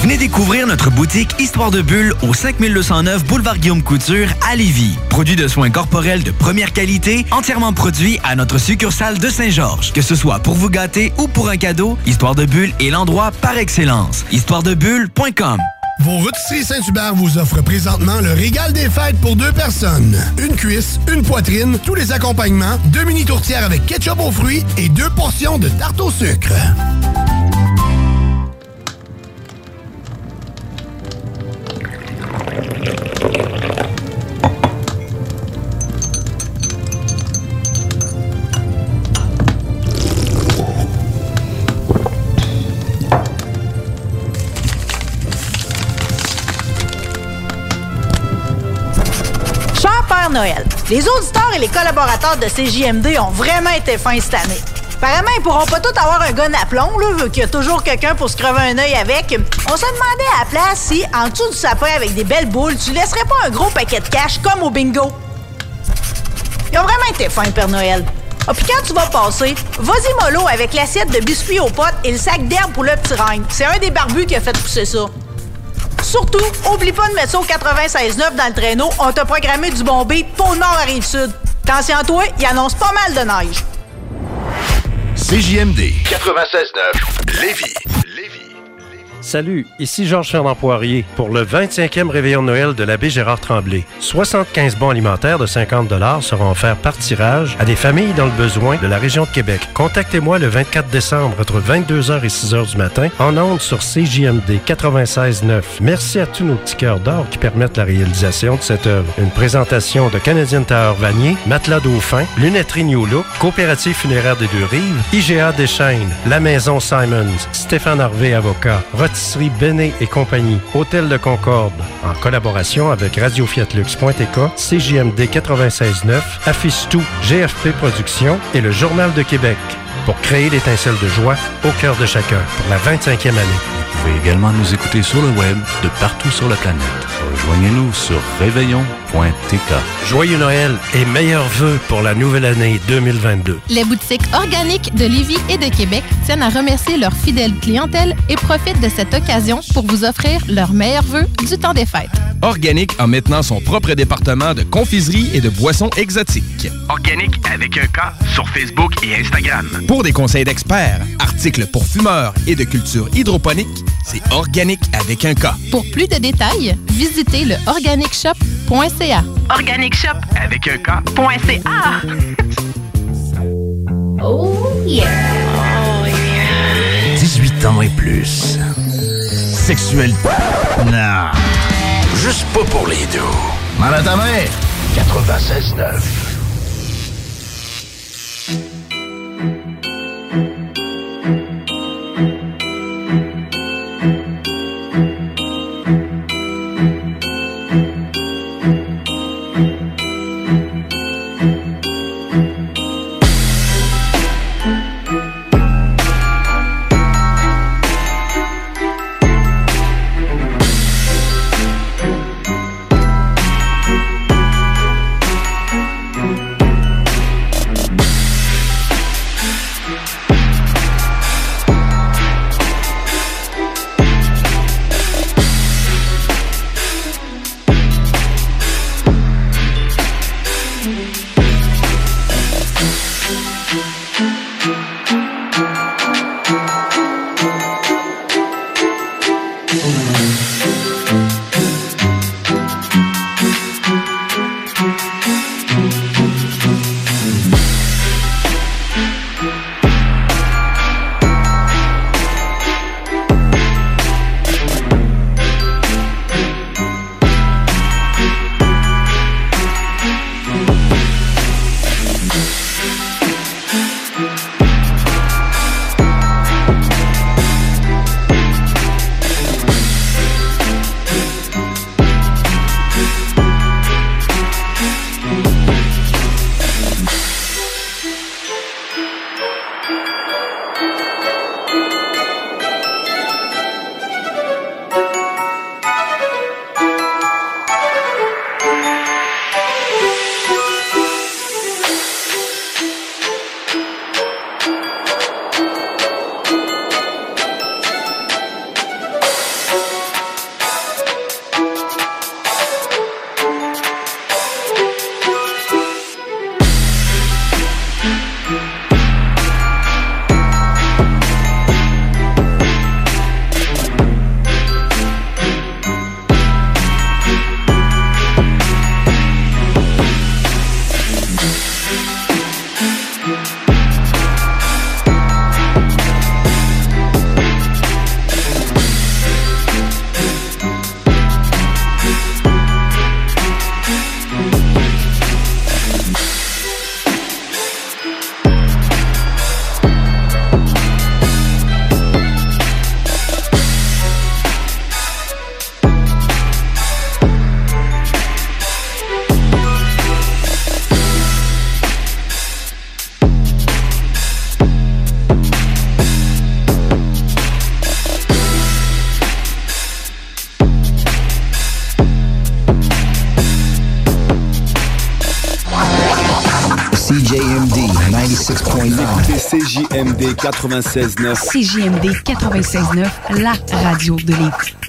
Venez découvrir notre boutique Histoire de Bulle au 5209 Boulevard Guillaume Couture à Lévis. Produit de soins corporels de première qualité, entièrement produit à notre succursale de Saint-Georges. Que ce soit pour vous gâter ou pour un cadeau, Histoire de Bulle est l'endroit par excellence. Histoiredebulle.com Vos rôtisseries Saint-Hubert vous offrent présentement le régal des fêtes pour deux personnes. Une cuisse, une poitrine, tous les accompagnements, deux mini tourtières avec ketchup aux fruits et deux portions de tarte au sucre. Les auditeurs et les collaborateurs de CJMD ont vraiment été fins cette année. Apparemment, ils pourront pas tous avoir un gun à plomb, vu qu'il y a toujours quelqu'un pour se crever un œil avec. On se demandait à la place si, en dessous du sapin avec des belles boules, tu laisserais pas un gros paquet de cash comme au bingo. Ils ont vraiment été fins, Père Noël. Ah, puis quand tu vas passer, vas-y mollo avec l'assiette de biscuits aux potes et le sac d'herbe pour le petit règne. C'est un des barbus qui a fait pousser ça. Surtout, oublie pas de mettre ça au 96.9 dans le traîneau. On t'a programmé du bon beat pour le nord à Rive-Sud. Attention à toi, il annonce pas mal de neige. CJMD 96.9 Lévis. Salut, ici Georges Fernand Poirier pour le 25e réveillon de Noël de l'abbé Gérard Tremblay. 75 bons alimentaires de 50 seront offerts par tirage à des familles dans le besoin de la région de Québec. Contactez-moi le 24 décembre entre 22h et 6h du matin en ondes sur CJMD 96.9. Merci à tous nos petits cœurs d'or qui permettent la réalisation de cette œuvre. Une présentation de Canadian Tower Vanier, Matelas Dauphin, Lunetterie New Look, Coopérative funéraire des Deux-Rives, IGA Deschaines, La Maison Simons, Stéphane Harvey Avocat, Pâtisserie Béné et compagnie, Hôtel de Concorde, en collaboration avec Radio Fiatlux.tk, CJMD 96.9, Affiche Tout, GFP Productions et le Journal de Québec pour créer l'étincelle de joie au cœur de chacun pour la 25e année. Vous pouvez également nous écouter sur le web de partout sur la planète. Rejoignez-nous sur réveillon.tk. Joyeux Noël et meilleurs vœux pour la nouvelle année 2022. Les boutiques organiques de Lévis et de Québec tiennent à remercier leur fidèle clientèle et profitent de cette occasion pour vous offrir leurs meilleurs vœux du temps des fêtes. Organique a maintenant son propre département de confiserie et de boissons exotiques. Organique avec un K sur Facebook et Instagram. Pour des conseils d'experts, articles pour fumeurs et de culture hydroponique, c'est Organique avec un K. Pour plus de détails, visitez le organicshop.ca. Organic Shop avec un K.ca. Oh yeah! 18 ans et plus. Sexuel. Non. Juste pas pour les deux. Mal à ta mère. 96.9. CJMD CJMD 96.9. CJMD 96.9, la radio de Lévis.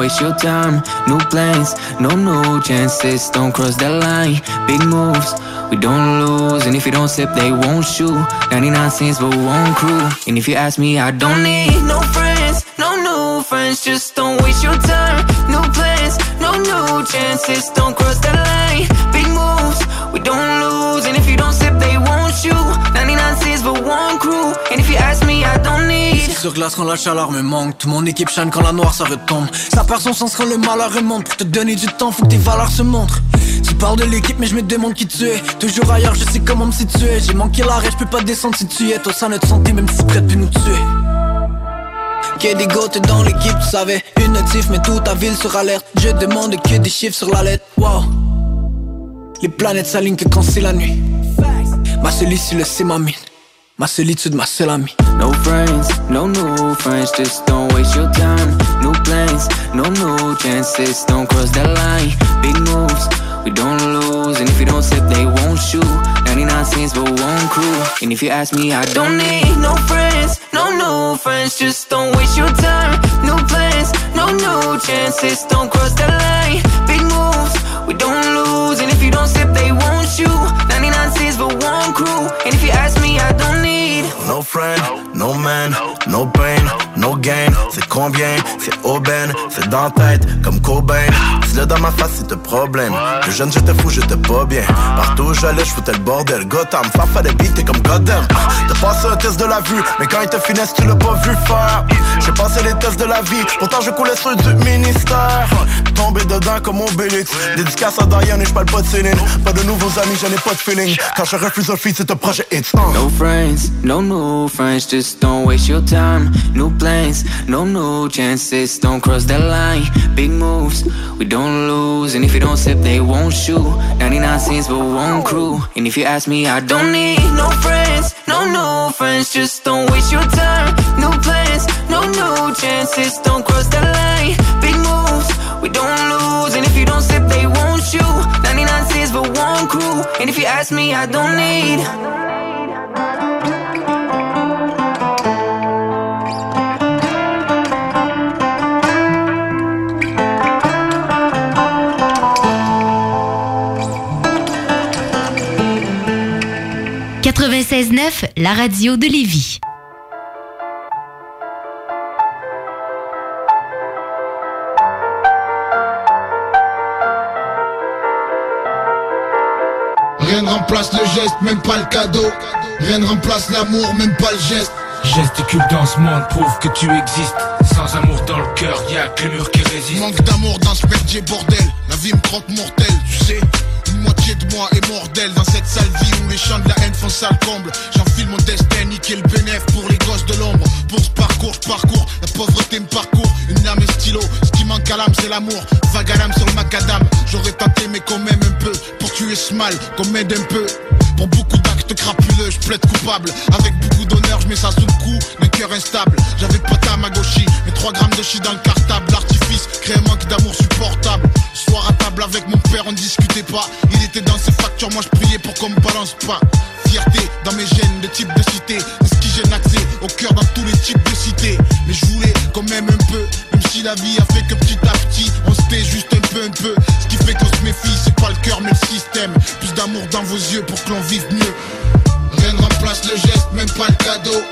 Waste your time. New plans, no new chances, don't cross that line. Big moves, we don't lose. And if you don't sip, they won't shoot. 99 cents for one crew. And if you ask me, I don't need no friends, no new friends. Just don't waste your time. New plans, no new chances. Don't cross that line. Big moves, we don't lose. And if you don't sip, they won't shoot. 99 cents for one crew. Sur glace quand la chaleur me manque. Tout mon équipe shine quand la noire ça retombe. Ça perd son sens quand le malheur remonte Pour te donner du temps faut que tes valeurs se montrent. Tu parles de l'équipe mais je me demande qui tu es. Toujours ailleurs je sais comment me situer. J'ai manqué l'arrêt je peux pas descendre si tu es. Toi ça ne te santé même si près de nous tuer. Que des gouttes dans l'équipe, tu savais. Une notif, mais toute ta ville sur alerte. Je demande que des chiffres sur la lettre. Wow. Les planètes s'alignent que quand c'est la nuit. Ma solitude, c'est ma mine. Ma solitude, ma seule amie No friends, no new friends, just don't waste your time. New plans, no new chances, don't cross that line. Big moves, we don't lose. And if you don't sip, they won't shoot. 99 cents for one crew. And if you ask me, I don't need no friends, no new friends, just don't waste your time. New plans, no new chances, don't cross that line. Big moves, we don't lose. And if you don't sip, they won't shoot. 99 cents for one crew. And if you ask me, I don't need. No friend, no man, no pain, no gain. C'est combien, c'est aubaine, c'est dans tête, comme Cobain. Dis-le dans ma face, c'est te problème. Le jeune, j'étais fou, j'étais pas bien. Partout où j'allais, j'foutais le bordel. Gotham, farfa des beats, t'es comme Goddamn. T'as passé un test de la vue, mais quand il te finesse, tu l'as pas vu faire. J'ai passé les tests de la vie, pourtant je coulais sur du ministère. Tombé dedans comme Obélix. Dédicace à Diane et j'parle pas de Céline. Pas de nouveaux amis, j'en ai pas de feeling. Quand je refuse un feat, c'est un projet hit. Uh. No friends, no new friends, just don't waste your time. New plans, no new chances, don't cross that line. Big moves, we don't lose. And if you don't sip, they won't shoot. 99 cents for one crew. And if you ask me, I don't need no friends, no new friends, just don't waste your time. New plans, no new chances, don't cross that line. Big moves, we don't lose. And if you don't sip, they won't shoot. 99 cents for one crew. And if you ask me, I don't need. « 96.9, la radio de Lévis. Rien ne remplace le geste, même pas le cadeau. Rien ne remplace l'amour, même pas le geste. Gesticule dans ce monde, prouve que tu existes. Sans amour dans le cœur, y'a que les murs qui résistent. Manque d'amour dans ce merdier bordel. La vie me croque mortelle, tu sais. De moi est mortelle dans cette sale vie où les de la haine font sale comble. J'enfile mon destin, niquer le bénéf pour les gosses de l'ombre. Pour ce parcours, je parcours, la pauvreté me parcourt. Une lame et stylo, ce qui manque à l'âme c'est l'amour. Vague l'âme sur le macadam. J'aurais tenté mais quand même un peu. Pour tuer ce mal, qu'on m'aide un peu. Pour beaucoup crapuleux, je plaide coupable. Avec beaucoup d'honneur, je mets ça sous le coup d'un cœur instable. J'avais pas ta gauchie, mais 3 grammes de chi dans le cartable. L'artifice crée un manque d'amour supportable. Soir à table avec mon père, on discutait pas. Il était dans ses factures, moi je priais pour qu'on me balance pas. Fierté dans mes gènes de type de cité. C'est ce qui gêne accès au cœur dans tous les types de cités. Mais je voulais quand même un peu, même si la vie a fait que petit à petit, on se tait juste un peu, un peu. Ce qui fait qu'on se méfie, c'est pas le cœur mais le système. Plus d'amour dans vos yeux pour que l'on vive mieux. Rien ne remplace le geste, même pas le cadeau.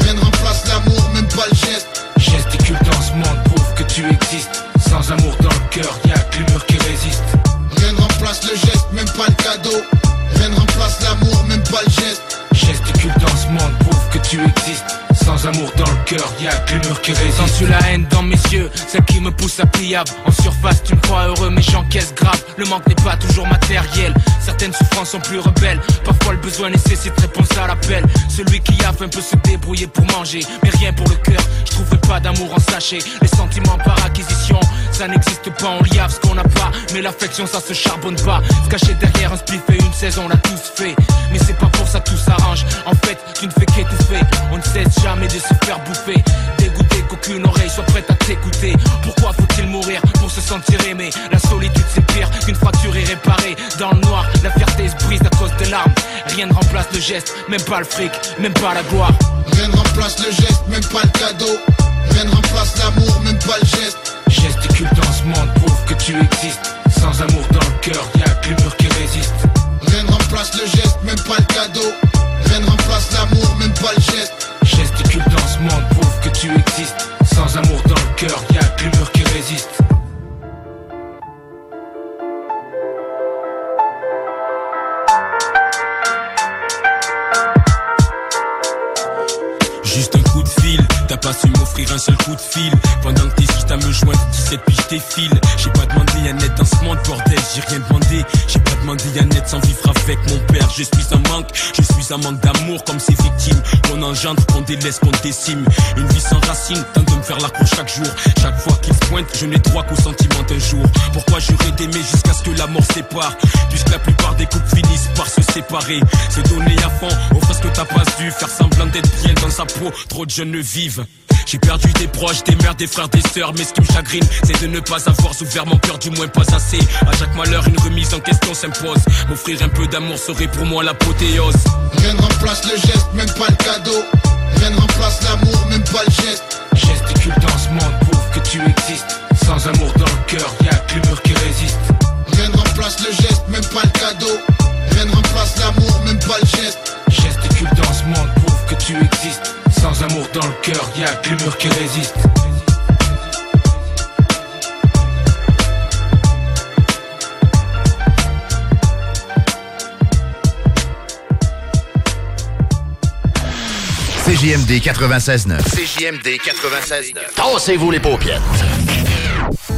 Rien ne remplace l'amour, même pas le geste. Gesticule dans ce monde, prouve que tu existes. Sans amour dans le cœur, y'a que murs qui résistent. Rien ne remplace le geste, même pas le cadeau. Rien ne remplace l'amour, même pas le. Gesticule dans ce monde, prouve que tu existes. Sans amour dans le cœur, y'a que les murs qui résistent. Sens-tu la haine dans mes yeux, celle qui me pousse à pliable. En surface, tu me crois heureux, mais j'encaisse grave. Le manque n'est pas toujours matériel. Certaines souffrances sont plus rebelles. Parfois, le besoin nécessite réponse à l'appel. Celui qui a faim peut se débrouiller pour manger, mais rien pour le cœur. Je trouverai pas d'amour en sachet. Les sentiments par acquisition, ça n'existe pas. On liave ce qu'on n'a pas, mais l'affection, ça se charbonne pas. Se cacher derrière un spliff et une saison, on l'a tous fait. Mais c'est pas pour ça que tout s'arrange. En fait, tu ne fais qu'étouffer. On ne cesse jamais de se faire bouffer. Dégoûté qu'aucune oreille soit prête à t'écouter. Pourquoi faut-il mourir pour se sentir aimé? La solitude c'est pire qu'une fracture irréparée. Dans le noir, la fierté se brise à cause des larmes. Rien ne remplace le geste, même pas le fric, même pas la gloire. Rien ne remplace le geste, même pas le cadeau. Rien ne remplace l'amour, même pas le geste. Gesticule dans ce monde, prouve que tu existes. Sans amour dans le cœur, y'a que les murs qui résistent. Rien ne remplace le geste, même pas le cadeau. Rien ne remplace l'amour, même pas le geste. Gesticule dans ce monde, prouve que tu existes. Sans amour dans le cœur, y'a que les murs qui résistent. T'as pas su m'offrir un seul coup de fil. Pendant que t'hésites à me joindre, 17 puis je défile J'ai pas demandé à naître dans ce monde bordel, j'ai rien demandé. J'ai pas demandé à naître sans vivre avec mon père. Je suis un manque, je suis un manque d'amour comme ces victimes. Qu'on engendre, qu'on délaisse, qu'on décime. Une vie sans racine, tente de me faire la cour chaque jour. Chaque fois qu'il se pointe, je n'ai droit qu'au sentiment d'un jour. Pourquoi j'aurais d'aimer jusqu'à ce que la mort sépare? Puisque la plupart des couples finissent par se séparer. Se donner à fond, offre ce que t'as pas dû Faire semblant d'être bien dans sa peau, trop de jeunes ne vivent j'ai perdu des proches, des mères, des frères, des sœurs Mais ce qui me chagrine, c'est de ne pas avoir ouvert mon cœur Du moins pas assez À chaque malheur, une remise en question s'impose M'offrir un peu d'amour serait pour moi l'apothéose Rien ne remplace le geste, même pas le cadeau. Rien ne remplace l'amour, même pas le geste. Gesticule dans ce monde, prouve que tu existes. Sans amour dans le cœur, y'a que murs qui résistent. Rien ne remplace le geste, même pas le cadeau. Rien ne remplace l'amour, même pas le geste. Gesticule dans ce monde, prouve que tu existes. Sans amour dans le cœur, y'a que les murs qui résistent. CJMD 96.9. CJMD 96.9. Tassez-vous les paupières.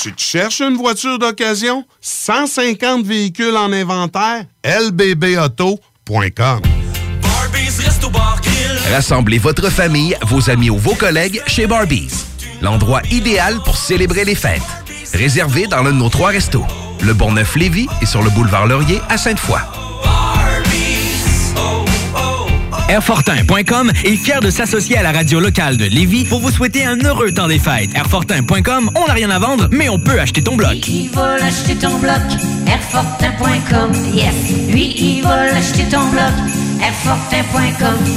Tu te cherches une voiture d'occasion? 150 véhicules en inventaire? lbbauto.com Rassemblez votre famille, vos amis ou vos collègues chez Barbies. L'endroit idéal pour célébrer les fêtes. Réservé dans l'un de nos trois restos. Le Bonneuf-Lévis et sur le boulevard Laurier à Sainte-Foy. Airfortin.com est fier de s'associer à la radio locale de Lévis pour vous souhaiter un heureux temps des fêtes. Airfortin.com, on n'a rien à vendre, mais on peut acheter ton bloc. Il va l'acheter ton bloc, Airfortin.com, yes. Lui, il va l'acheter ton bloc,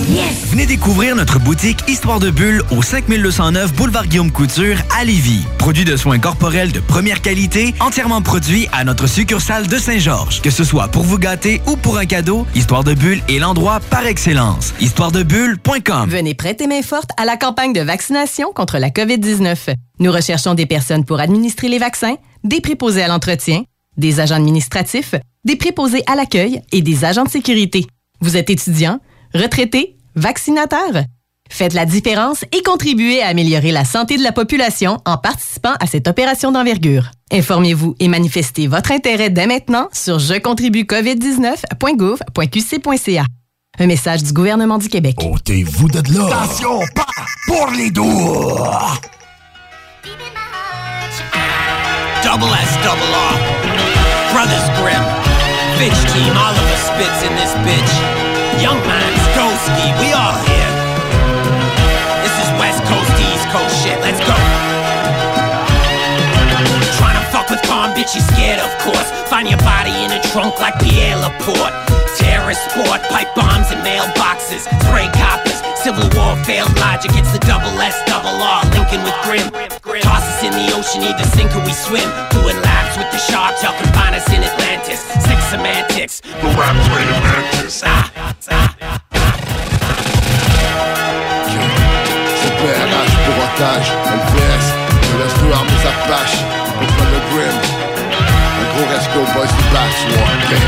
Yes. Venez découvrir notre boutique Histoire de Bulle au 5209 Boulevard Guillaume Couture à Lévis. Produit de soins corporels de première qualité, entièrement produit à notre succursale de Saint-Georges. Que ce soit pour vous gâter ou pour un cadeau, Histoire de Bulle est l'endroit par excellence. Histoiredebulle.com Venez prêter main forte à la campagne de vaccination contre la COVID-19. Nous recherchons des personnes pour administrer les vaccins, des préposés à l'entretien, des agents administratifs, des préposés à l'accueil et des agents de sécurité. Vous êtes étudiant, retraité, vaccinateur? Faites la différence et contribuez à améliorer la santé de la population en participant à cette opération d'envergure. Informez-vous et manifestez votre intérêt dès maintenant sur jecontribuecovid19.gouv.qc.ca. Un message du gouvernement du Québec. Ôtez-vous de là. Attention, pas pour les doux. Double S, double R. Brothers Grimm. Bitch team, all of us spits in this bitch. Young minds, Ski, we all here. This is West Coast, East Coast shit, let's go. Tryna fuck with calm, bitch, you scared, of course. Find your body in a trunk like Pierre Laporte. Terrorist sport, pipe bombs and mailboxes. Spray coppers, civil war, failed logic. It's the double S, double R, Lincoln with grim. Toss us in the ocean, either sink or we swim. Doing with the sharks y'all can find us in Atlantis. six semantics, the rhymes with Atlantis. Ah, ah, Repérage, piratage, LVS, je laisse noir mes attaches, contre le grim, Gros resto, boys du.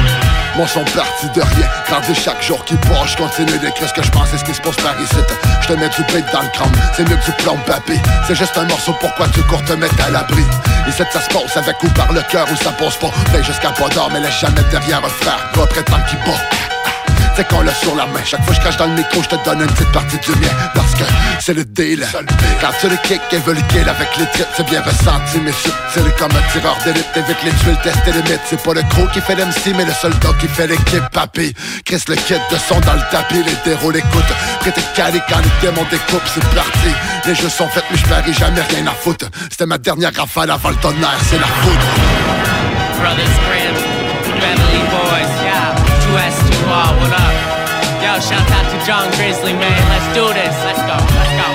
Mon son parti de rien, Gardez chaque jour qui passe, je continue d'écrire ce que je pense et ce qui se passe par ici. Je te mets du bait dans le crâne, c'est mieux que du plomb papy. C'est juste un morceau, pourquoi tu cours te mettre à l'abri? Et cette ça se passe avec ou par le cœur ou ça passe pas. Fais jusqu'à pas d'or, mais laisse jamais derrière un frère, pas prétend qui bat. C'est qu'on l'a sur la main. Chaque fois que je crache dans le micro, je te donne une petite partie du mien. Parce que c'est le deal. Quand tu le kick et veux le kill avec les tripes C'est bien ressenti, mais c'est comme un tireur d'élite T'évites les tuiles, tester les mythes C'est pas le croc qui fait l'MC, mais le soldat qui fait l'équipe Papy, Chris le kit de son dans le tapis Les déros l'écoute Prêt de calé quand les démons découpent C'est parti, les jeux sont faits mais je parie jamais rien à foutre. C'était ma dernière rafale avant le tonnerre, c'est la foudre. Brothers Grimm, Family Boys, yeah, 2S2R, what up? Yo, shout out to John Grizzly, man. Let's do this. Let's go. Let's go.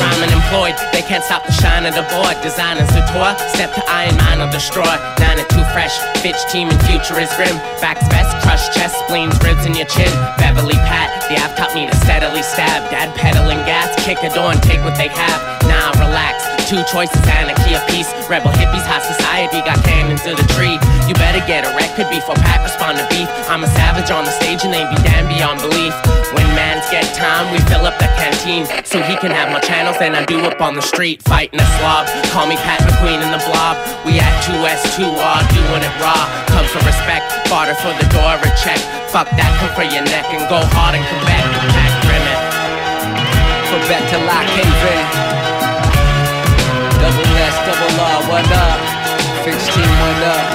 Rhyming employed, they can't stop the shine of the board. Designers the tour, step to Iron Man or destroy. Nine and two fresh, bitch team and future is grim. Backs best, crush chest, spleens, ribs in your chin. Beverly Pat, the app taught me to steadily stab. Dad pedaling gas, kick a door and take what they have. Nah, relax. Two choices, anarchy of peace. Rebel hippies, high society, got cannons to the tree. You better get a wreck, could be for pack, respond to beef. I'm a savage on the stage and they be damn beyond belief. When mans get time, we fill up the canteen. So he can have more channels and I do up on the street. Fighting a slob, call me Pat McQueen in the blob. We at 2S2R, doing it raw. Come for respect, barter for the door, a check. Fuck that, come for your neck and go hard in Quebec. Grimmett. Quebec till I cave in. Double R, what up? Fix team, what up?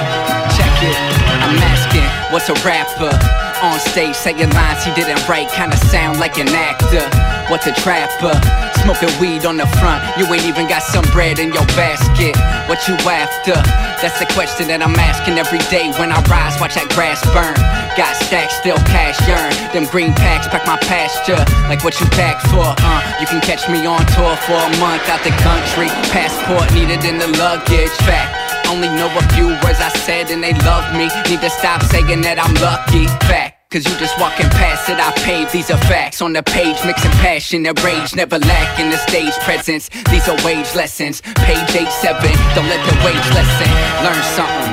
Check it. I'm asking, what's a rapper? On stage saying lines he didn't write, kinda sound like an actor. What's a trapper? Smoking weed on the front, you ain't even got some bread in your basket. What you after? That's the question that I'm asking every day when I rise, watch that grass burn. Got stacks, still cash yearn. Them green packs pack my pasture, like what you packed for. Uh, you can catch me on tour for a month out the country. Passport needed in the luggage. Fact. Only know a few words I said and they love me. Need to stop saying that I'm lucky. Fact. Cause you just walking past it, I paved These are facts on the page, mixing passion and rage Never lacking the stage presence These are wage lessons Page 8-7, don't let the wage lesson Learn something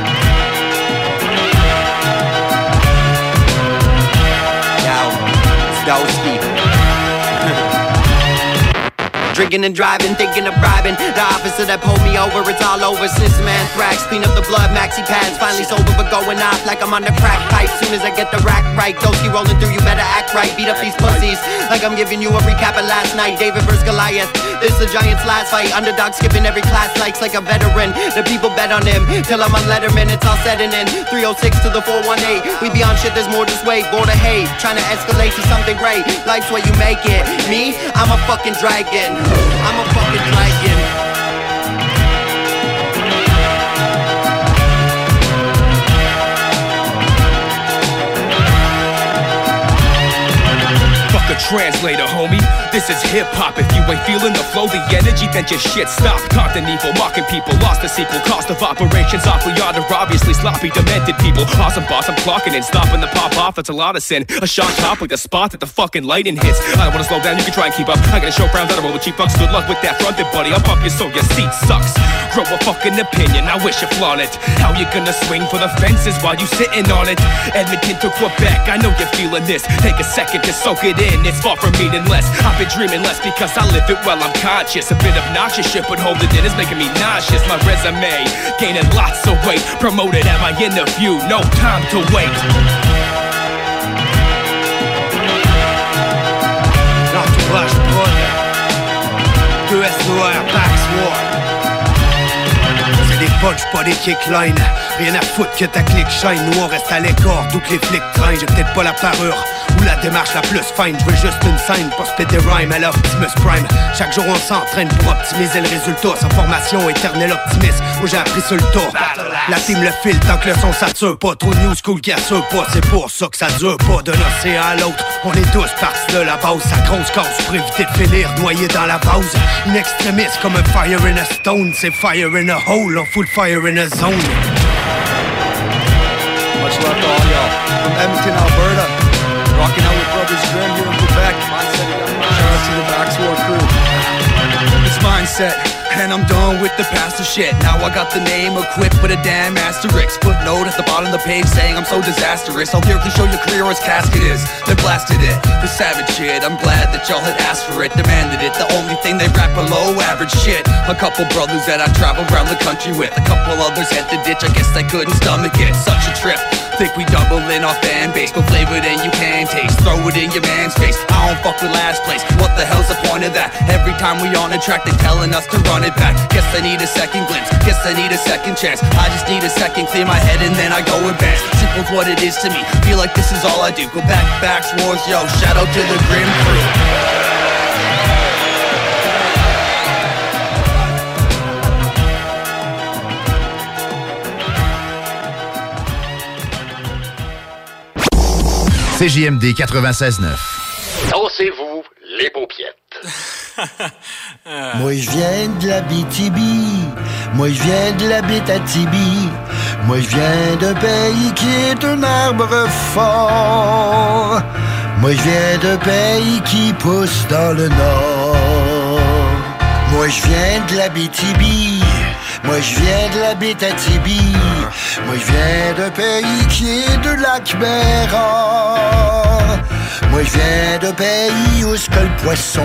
Yo, Dowski Drinking and driving, thinking of bribing. The officer that pulled me over, it's all over. Since man thrax, clean up the blood, maxi pads. Finally sober, but going off like I'm on the crack pipe. Soon as I get the rack right, Ghosty rolling through, you better act right. Beat up these pussies like I'm giving you a recap of last night. David versus Goliath. This the Giants' last fight. Underdog skipping every class, likes like a veteran. The people bet on him till I'm on Letterman. It's all set and in. 306 to the 418. We be on shit, there's more just wait. Border hate, trying to escalate to something great. Life's where you make it. Me, I'm a fucking dragon. I'm a fucking dragon. Fuck a translator, homie. This is hip hop. If you ain't feeling the flow, the energy, then just shit stop. Content evil, mocking people, lost the sequel. Cost of operations awfully odd, obviously sloppy, demented people. Awesome boss, I'm clocking in, stopping the pop off. That's a lot of sin. A shot top like the spot that the fucking lightning hits. I don't wanna slow down, you can try and keep up. I gotta show frowns, I don't roll with cheap fucks. Good luck with that fronted, buddy. I'll bump you so your seat sucks. Grow a fucking opinion, I wish you flaunt it. How you gonna swing for the fences while you sitting on it? Edmonton to Quebec, I know you're feeling this. Take a second to soak it in it's far from meaningless. I've been dreaming less because I live it while I'm conscious. A bit obnoxious shit, but holding it is making me nauseous. My resume gaining lots of weight. Promoted at my interview, no time to wait. L'entourage prône 2 SOR, Backsword C'est des pas des kicklines Rien à foutre que ta clique shine Nous reste à l'écart, d'où que les flics traînent J'ai peut-être pas la parure la démarche la plus fine. Je veux juste une scène pour spit des rhymes à l'Optimus Prime. Chaque jour on s'entraîne pour optimiser le résultat. Sans formation, éternel optimiste. Où j'ai appris sur le tour La team le file tant que le son sature pas. Trop new school qui assure pas. C'est pour ça que ça dure pas. D'un océan à l'autre On est tous partis de la base. Sa grosse cause pour éviter de finir noyé dans la base Une extrémiste comme un fire in a stone. C'est fire in a hole, on full fire in a zone. Out with Brothers in Quebec. Shout out to the crew. This mindset. And I'm done with the pastor shit. Now I got the name equipped with a damn asterisk. Footnote at the bottom of the page saying I'm so disastrous. I'll lyrically show your career as casket is. Then blasted it. The savage shit. I'm glad that y'all had asked for it, demanded it. The only thing they rap below average shit. A couple brothers that I travel around the country with. A couple others hit the ditch. I guess they couldn't stomach it. Such a trip. Think we doubling our fan base, but flavor than you can taste. Throw it in your man's face. I don't fuck with last place. What the hell's the point of that? Every time we on a track, they telling us to run it back. Guess I need a second glimpse. Guess I need a second chance. I just need a second, clear my head, and then I go advance. Simple's what it is to me. Feel like this is all I do. Go back, backs, wars, yo. Shout out to the grim crew. CJMD 96.9. Dansez-vous les paupiettes. Moi je viens de la BTB, moi je viens de la Bétatibi, moi je viens d'un pays qui est un arbre fort. Moi je viens d'un pays qui pousse dans le nord. Moi je viens de la BTB, moi je viens de la Bétatibi, moi je viens d'un pays qui est de lac Béran. Moi je viens d'un pays où ce que le poisson.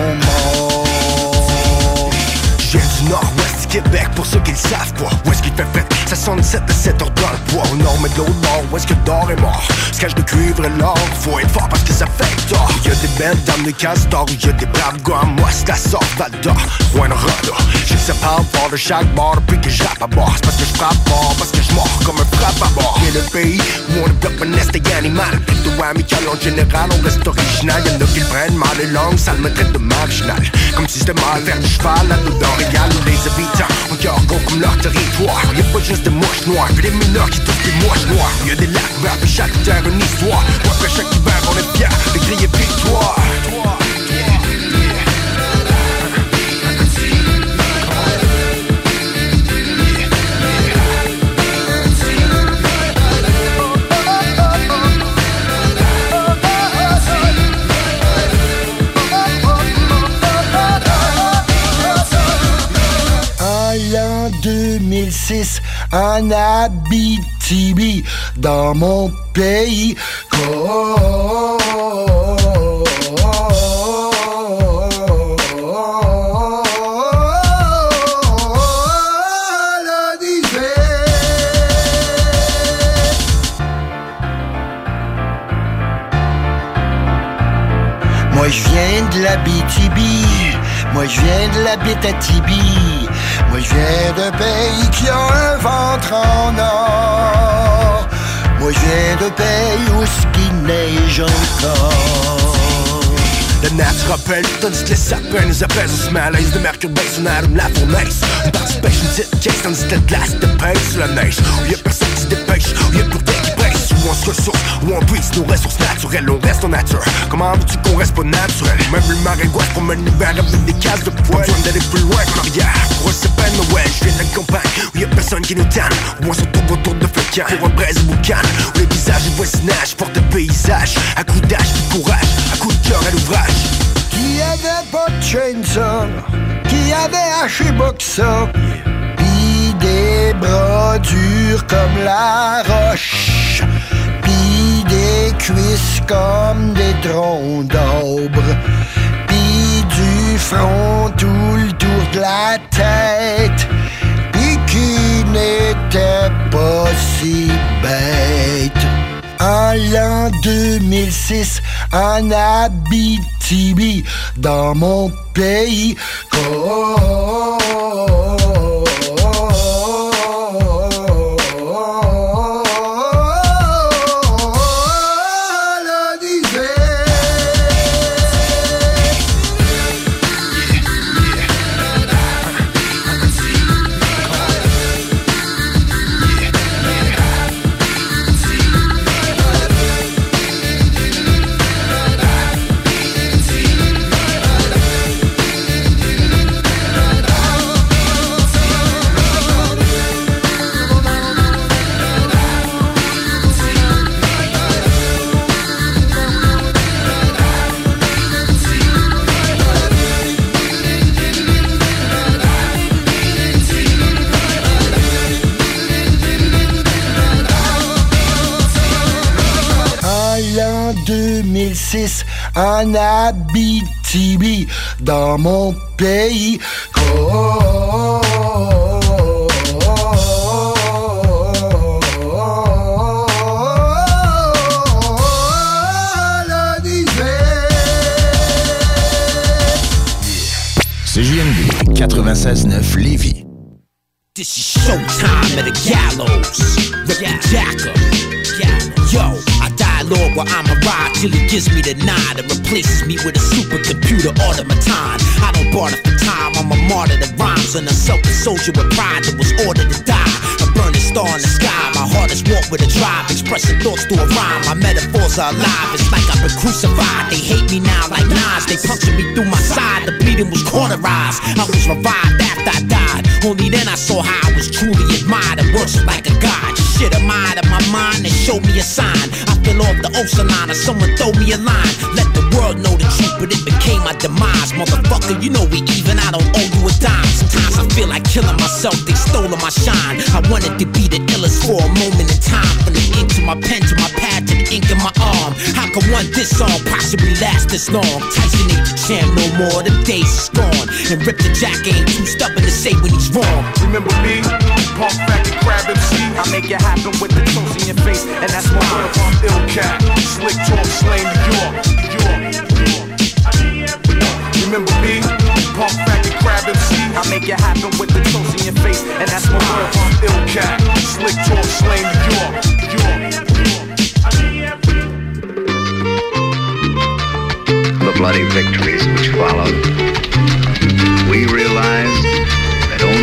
Je viens du nord-ouest Québec pour ceux qui le savent pas. Où est-ce qu'il fait fête? Ça sonne 7 à 7 heures dans le bois. Au nord mais de l'autre bord Où est-ce que d'or est mort? Se cache de cuivre et l'or Faut être fort parce que ça fait tort. Y'a des belles dames de castor y'a des braves gars Moi c'est la sorte Point de rada Je sais pas fort de chaque bord Depuis que je rappe à bord. C'est parce que je frappe fort Parce que je mords comme un frappe à bord. Y'a le pays où on développe un instinct animal. Plutôt amical en général On reste original. Y'en a qui le prennent mal et langue Ça me traite de marginal. Comme si c'était mal faire du cheval là dedans Régal les habitants Encore gros comme leur territoire Y'a pas juste des mouches noires Puis des mineurs qui touchent des mouches noires. Y'a des lacs verts puis chaque terre une histoire. Puis après chaque hiver on est fiers de crier victoire 2006, en Abitibi, dans mon pays. Moi je viens de la BTB, moi je viens de la Bétatibi, moi je viens d'un pays qui a un ventre en or. Moi je viens d'un pays où ce qui neige encore. Le nature rappelle, tandis que les sapins nous apaisent On se malaise de mercure baisse, on allume la fournaise Une partie pêche, une petite caisse, que la glace de pêche sous la neige Où y'a personne qui se dépêche, où y'a pour qui presse Où on se ressource, où on puise nos ressources naturelles On reste en nature, comment veux-tu qu'on reste pas naturel? Même le maringouin se promène l'hiver avec des cases de poêle. Besoin d'aller plus loin qu'en arrière, pour un sapin de Noël Je viens de la campagne, où y'a personne qui nous tanne. Où on se retrouve autour de fléquins, pour un braise ou boucan. Où les visages du voisinage portent le paysage À coups d'âge, puis courage, à coups de cœur à l'ouvrage. Qui avait pas de chainsaw, qui avait haché boxa, pis des bras durs comme la roche, cuisses comme des troncs d'arbre, pis du front tout le tour de la tête, pis qui n'était pas si bête. En l'an 2006, en Abitibi, dans mon pays. 6 en Abitibi, dans mon pays. CJMD 96.9 Lévis. This is showtime at the gallows. Dialogue while I'm a ride till he gives me the nod and replaces me with a supercomputer automaton. I don't barter for time, I'm a martyr to rhymes and a selfish soldier with pride that was ordered to die. Burning star in the sky, my hardest walk with a drive, expressing thoughts through a rhyme. My metaphors are alive, it's like I've been crucified. They hate me now like knives, they punctured me through my side. The bleeding was cauterized, I was revived after I died. Only then I saw how I was truly admired and worshipped like a god. Shit, am out of my mind and show me a sign? I fell off the ocean line or someone throw me a line. Let the world know the truth, but it became my demise. Motherfucker, you know we even, I don't owe you a dime. Sometimes I feel like killing myself, they stole my shine. I wanted to be the illest for a moment in time. From the ink to my pen to my pad to the ink in my arm. How can one this song possibly last this long? Tyson ain't the champ no more, the days is gone. And Rip the Jack ain't too stubborn to say when he's wrong. Remember me? Pump back and crab MC. I make it happen with the toast in your face, and that's word. I'm ill cat, slick talk, slang New York. Remember me? Pump back and crab I make it happen with the toast in your face, and that's my word. Ill cat, slick talk, York. the bloody victories which followed, we realized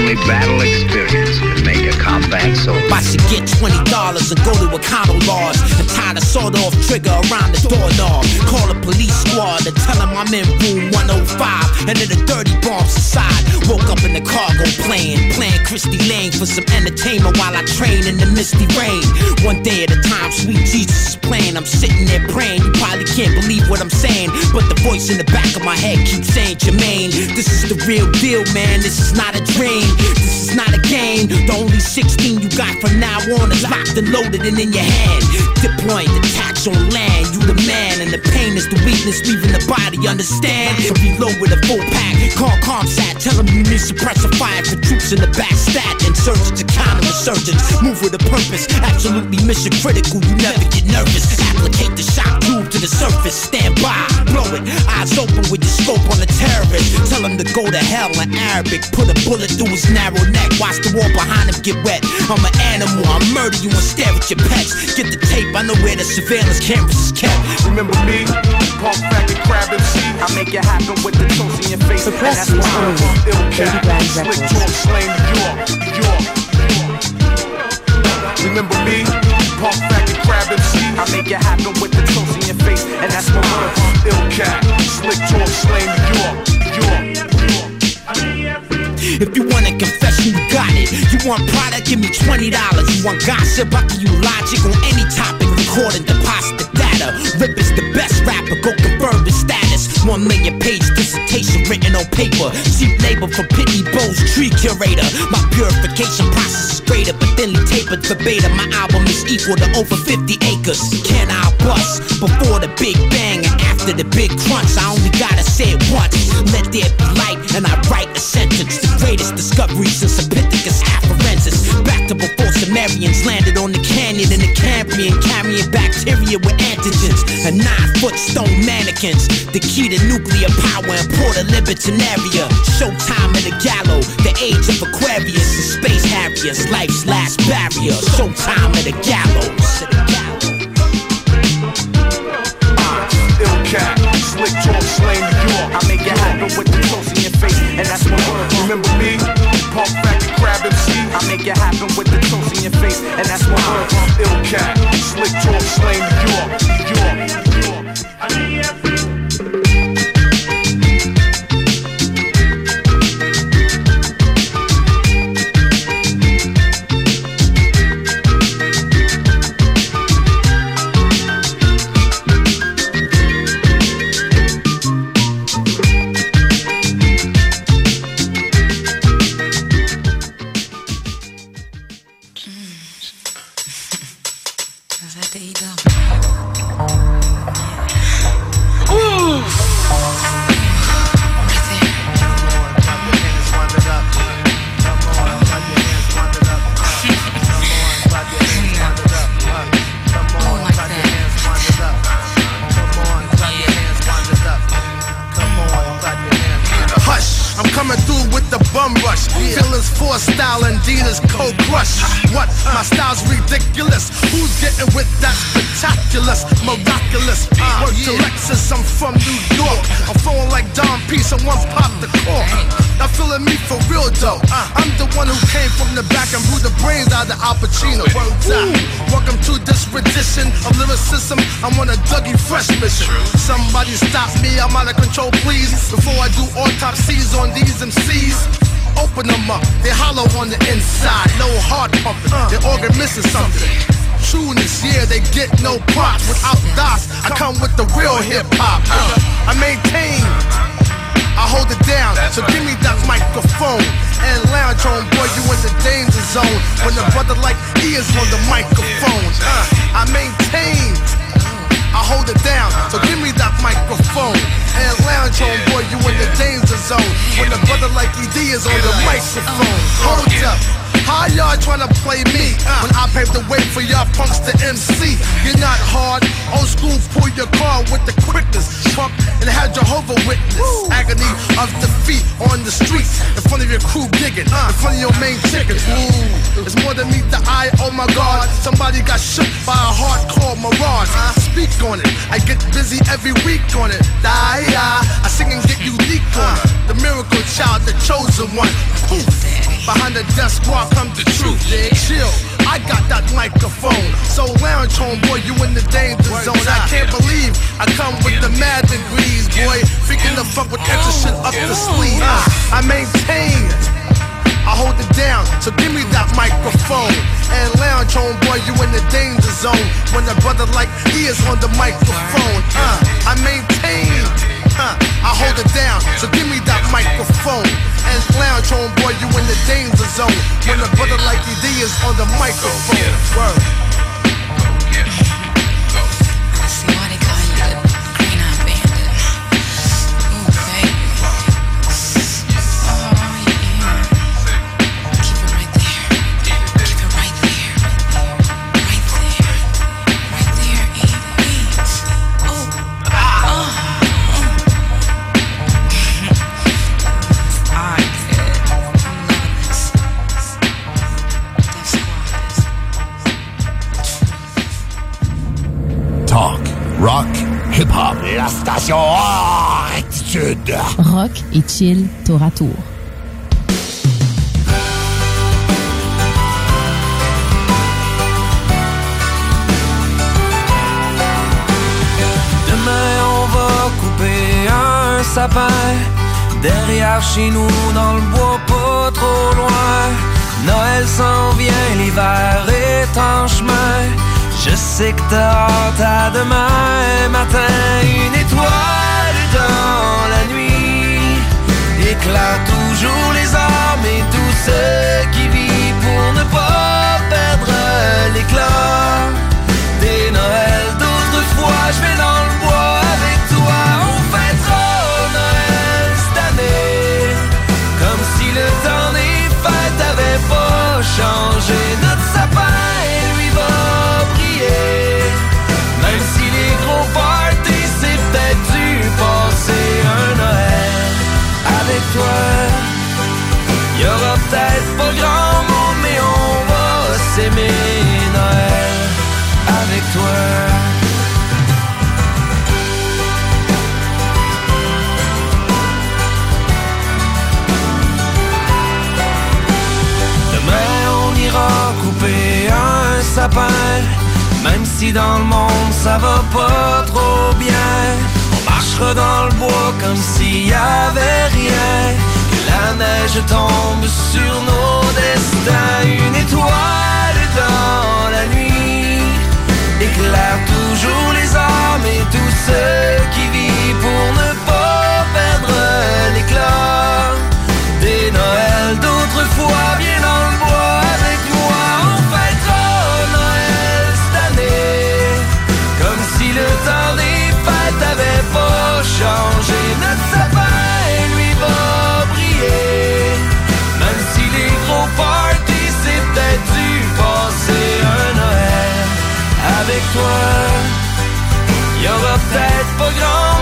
only battle experience could make a combat soldier. I should get $20 and go to a condo lodge and tie the sawed off trigger around the doorknob. Call a police squad and tell them I'm in room 105 and then the dirty bombs inside. Woke up in the cargo plane, playing Christy Lane for some entertainment while I train in the misty rain. One day at a time, sweet Jesus is playing. I'm sitting there praying. You probably can't believe what I'm saying, but the voice in the back of my head keeps saying, Jermaine, this is the real deal, man. This is not a dream. This is not a game. The only 16 you got from now on is locked and loaded and in your hand. Deploying detach on land. You the man, and the pain is the weakness leaving the body. Understand? So Reload with a full pack. Call ComSat. Tell them you need suppressor fire for troops in the back stat. Insurgents to insurgents. Move with a purpose. Absolutely mission critical. You never get nervous. Applicate the shock tube to the surface. Stand by. Blow it. Eyes open with your scope on the terrorist. Tell him to go to hell in Arabic. Put a bullet through his narrow neck. Watch the wall behind him get wet. I'm an animal. I murder you and stare at your pets. Get the tape. I know where the surveillance cameras is kept. Remember me? Pump back and crab MC. I make it happen with the toast in your face. and that's why I'm ill cat. Slick talk, slang New York. New York. Remember me? Pump back and crab MC. I make it happen with the toast in your face, and that's my word. I'm ill cat. Slick talk, slang New York. If you want a confession, you got it. You want product, give me $20. You want gossip, I give you logic on any topic. Recording, deposit data. Rip is the best rapper, go confirm the status. One million page dissertation written on paper. Cheap labor for Pitney Bowes, tree curator. My purification process is greater, but thinly tapered verbatim. My album is equal to over 50 acres. Can I bust before the big bang and after the big crunch? I only gotta say it once. Let there be light, and I write a sentence. The greatest discovery since Epithecus afarensis. Back to before Sumerians landed on the canyon in the Cambrian, carrying bacteria with antigens and nine foot stone mannequins. The key to nuclear power and Porta Libertinaria. Showtime in the gallow, the age of Aquarius and space harriers, life's last barrier. Showtime in the gallows. Ill cat. Slick talk, slang New York. I make it happen with the toast in your face, and that's my word. Remember me? Crab MC. I make it happen with the toast in your face, and that's word. I'm ill cat. Slick talk, slang New York. New York. dude the cork. Now feeling me for real though. Uh, I'm the one who came from the back and blew the brains out of Al Pacino. Welcome to this rendition of lyricism. I'm on a Dougie Fresh mission. Somebody stop me, I'm out of control, please. Before I do autopsies on these MCs. Open them up, they hollow on the inside. No heart pumping, uh. their organ missing something. Trueness, yeah, they get no props. Without dots, I come with the real hip hop. Uh. I maintain, I hold it down. So give me that microphone and lounge on, boy, you in the danger zone. When the brother like he is on the microphone, uh, I maintain. I hold it down, so give me that microphone and lounge on, boy, you in the danger zone. When the brother like ED is on the microphone, uh, hold up. How y'all tryna play me uh. when I paved the way for y'all punks to MC? You're not hard, old school, pull your car with the quickness. Pump and have Jehovah witness. Agony of defeat on the streets in front of your crew gigging, uh. in front of your main chickens. Ooh, it's more than meet the eye. Oh my God, somebody got shook by a hardcore mirage. Speak on it, I get busy every week on it. Die, I sing and get unique on. The miracle child, the chosen one. Poof. Behind the desk walk come the truth, yeah, chill. I got that microphone. So lounge home, boy, you in the danger zone. I can't believe I come with the mad degrees, boy. Freaking the fuck with extra shit up the sleeve. I maintain. I hold it down, so give me that microphone. And lounge home, boy, you in the danger zone. When a brother like he is on the microphone uh, I maintain, uh, I hold it down, so give me that microphone. And lounge home, boy, you in the danger zone. When a brother like ED is on the microphone Word. La station hors attitude. Rock et chill tour à tour. Demain, on va couper un sapin derrière chez nous dans le bois, pas trop loin. Noël s'en vient, l'hiver est en chemin. Je sais que t'as à demain matin. Une étoile dans la nuit éclaire toujours les âmes et tous ceux qui vivent pour ne pas perdre l'éclat des Noëls d'autrefois. Je vais dans le Même si dans le monde ça va pas trop bien. On marchera dans le bois comme s'il y avait rien. Que la neige tombe sur nos destins. Une étoile dans la nuit. Éclaire toujours les âmes et tous ceux qui vivent pour ne pas perdre l'éclat. Des Noëls d'autrefois. temps des fêtes avait pas changé. Notre sapin, lui, va briller. Même si les gros parties, c'est peut-être du passé. Un Noël avec toi, y aura peut-être pas grand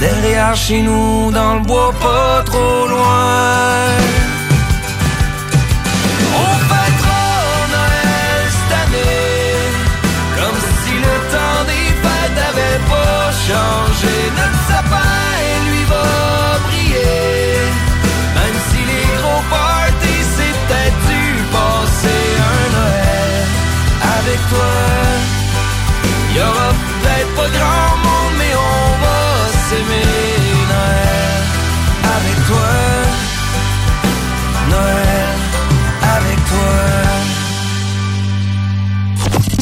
Derrière chez nous, dans le bois, pas trop loin. On fêtera Noël cette année, comme si le temps des fêtes avait pas changé. Notre sapin, lui, va briller, même si les gros parties, c'est peut-être dû passer un Noël avec toi. Y aura peut-être pas grand s'aimer Noël avec toi. Noël avec toi.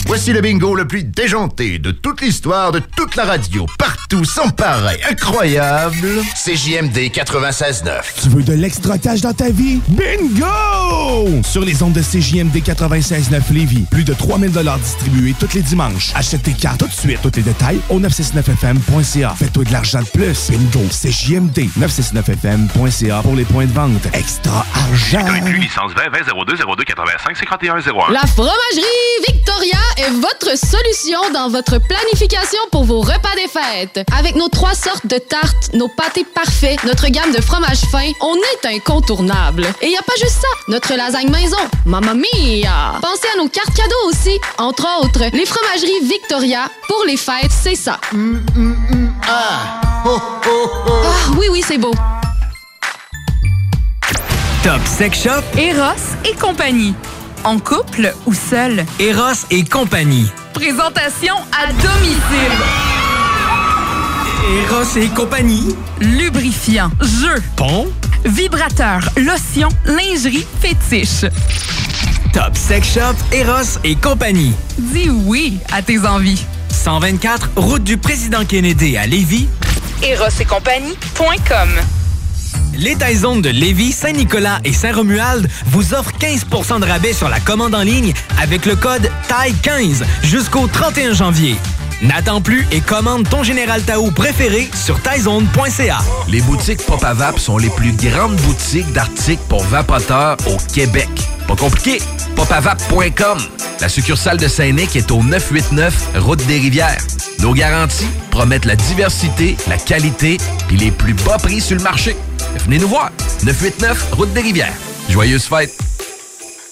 Voici le bingo le plus déjanté de toute l'histoire de toute la radio, partout, sans pareil, incroyable. CJMD 96.9. Tu veux de l'extra cash dans ta vie? Bingo! Sur les ondes de CJMD 96.9 Lévis, plus de 3000 distribués tous les dimanches. Achète tes cartes tout de suite. Tous les détails au 969fm.ca. Fais-toi de l'argent de plus. Bingo! CJMD 969fm.ca pour les points de vente. Extra argent! licence 20 20 02 02 85 51 01. La fromagerie Victoria est votre solution dans votre planification pour vos repas des fêtes. Avec nos trois sortes de tartes, nos pâtés parfaits, notre gamme de fromages fins, on est incontournable. Et y a pas juste ça, notre lasagne maison, mamma mia! Pensez à nos cartes cadeaux aussi, entre autres, les fromageries Victoria, pour les fêtes, c'est ça. Ah! Ah, oui, oui, c'est beau. Top Sex Shop, Eros et compagnie. En couple ou seul? Eros et compagnie. Présentation à domicile. Eros et compagnie. Lubrifiant, jeu, Pont. vibrateur, lotion, lingerie, fétiche. Top Sex Shop, Eros et compagnie. Dis oui à tes envies. 124, route du président Kennedy à Lévis. Eros et compagnie.com Les Taizones de Lévis, Saint-Nicolas et Saint-Romuald vous offrent 15% de rabais sur la commande en ligne avec le code TAI15 jusqu'au 31 janvier. N'attends plus et commande ton Général Tao préféré sur taizone.ca. Les boutiques Pop à Vape sont les plus grandes boutiques d'articles pour vapoteurs au Québec. Pas compliqué, popavape.com. La succursale de Saint-Nic est au 989 Route des Rivières. Nos garanties promettent la diversité, la qualité et les plus bas prix sur le marché. Venez nous voir. 989 Route des Rivières. Joyeuses fêtes.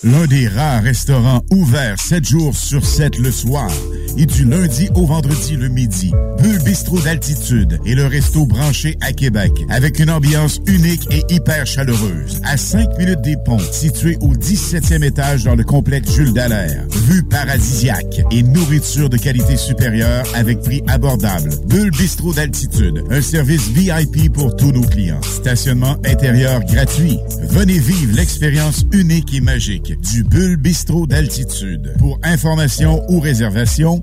L'un des rares restaurants ouverts 7 jours sur 7 le soir et du lundi au vendredi le midi. Bulle Bistrot d'altitude et le resto branché à Québec avec une ambiance unique et hyper chaleureuse. À 5 minutes des ponts, situé au 17e étage dans le complexe Jules Dallaire. Vue paradisiaque et nourriture de qualité supérieure avec prix abordable. Bulle Bistrot d'altitude, un service VIP pour tous nos clients. Stationnement intérieur gratuit. Venez vivre l'expérience unique et magique du Bulle Bistrot d'altitude. Pour information ou réservation,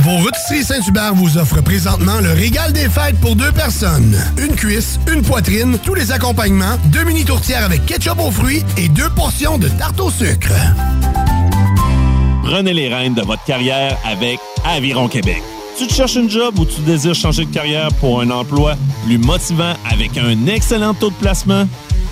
Vos rôtisseries Saint-Hubert vous offrent présentement le régal des fêtes pour deux personnes. Une cuisse, une poitrine, tous les accompagnements, deux mini tourtières avec ketchup aux fruits et deux portions de tarte au sucre. Prenez les rênes de votre carrière avec Aviron Québec. Tu te cherches une job ou tu désires changer de carrière pour un emploi plus motivant avec un excellent taux de placement?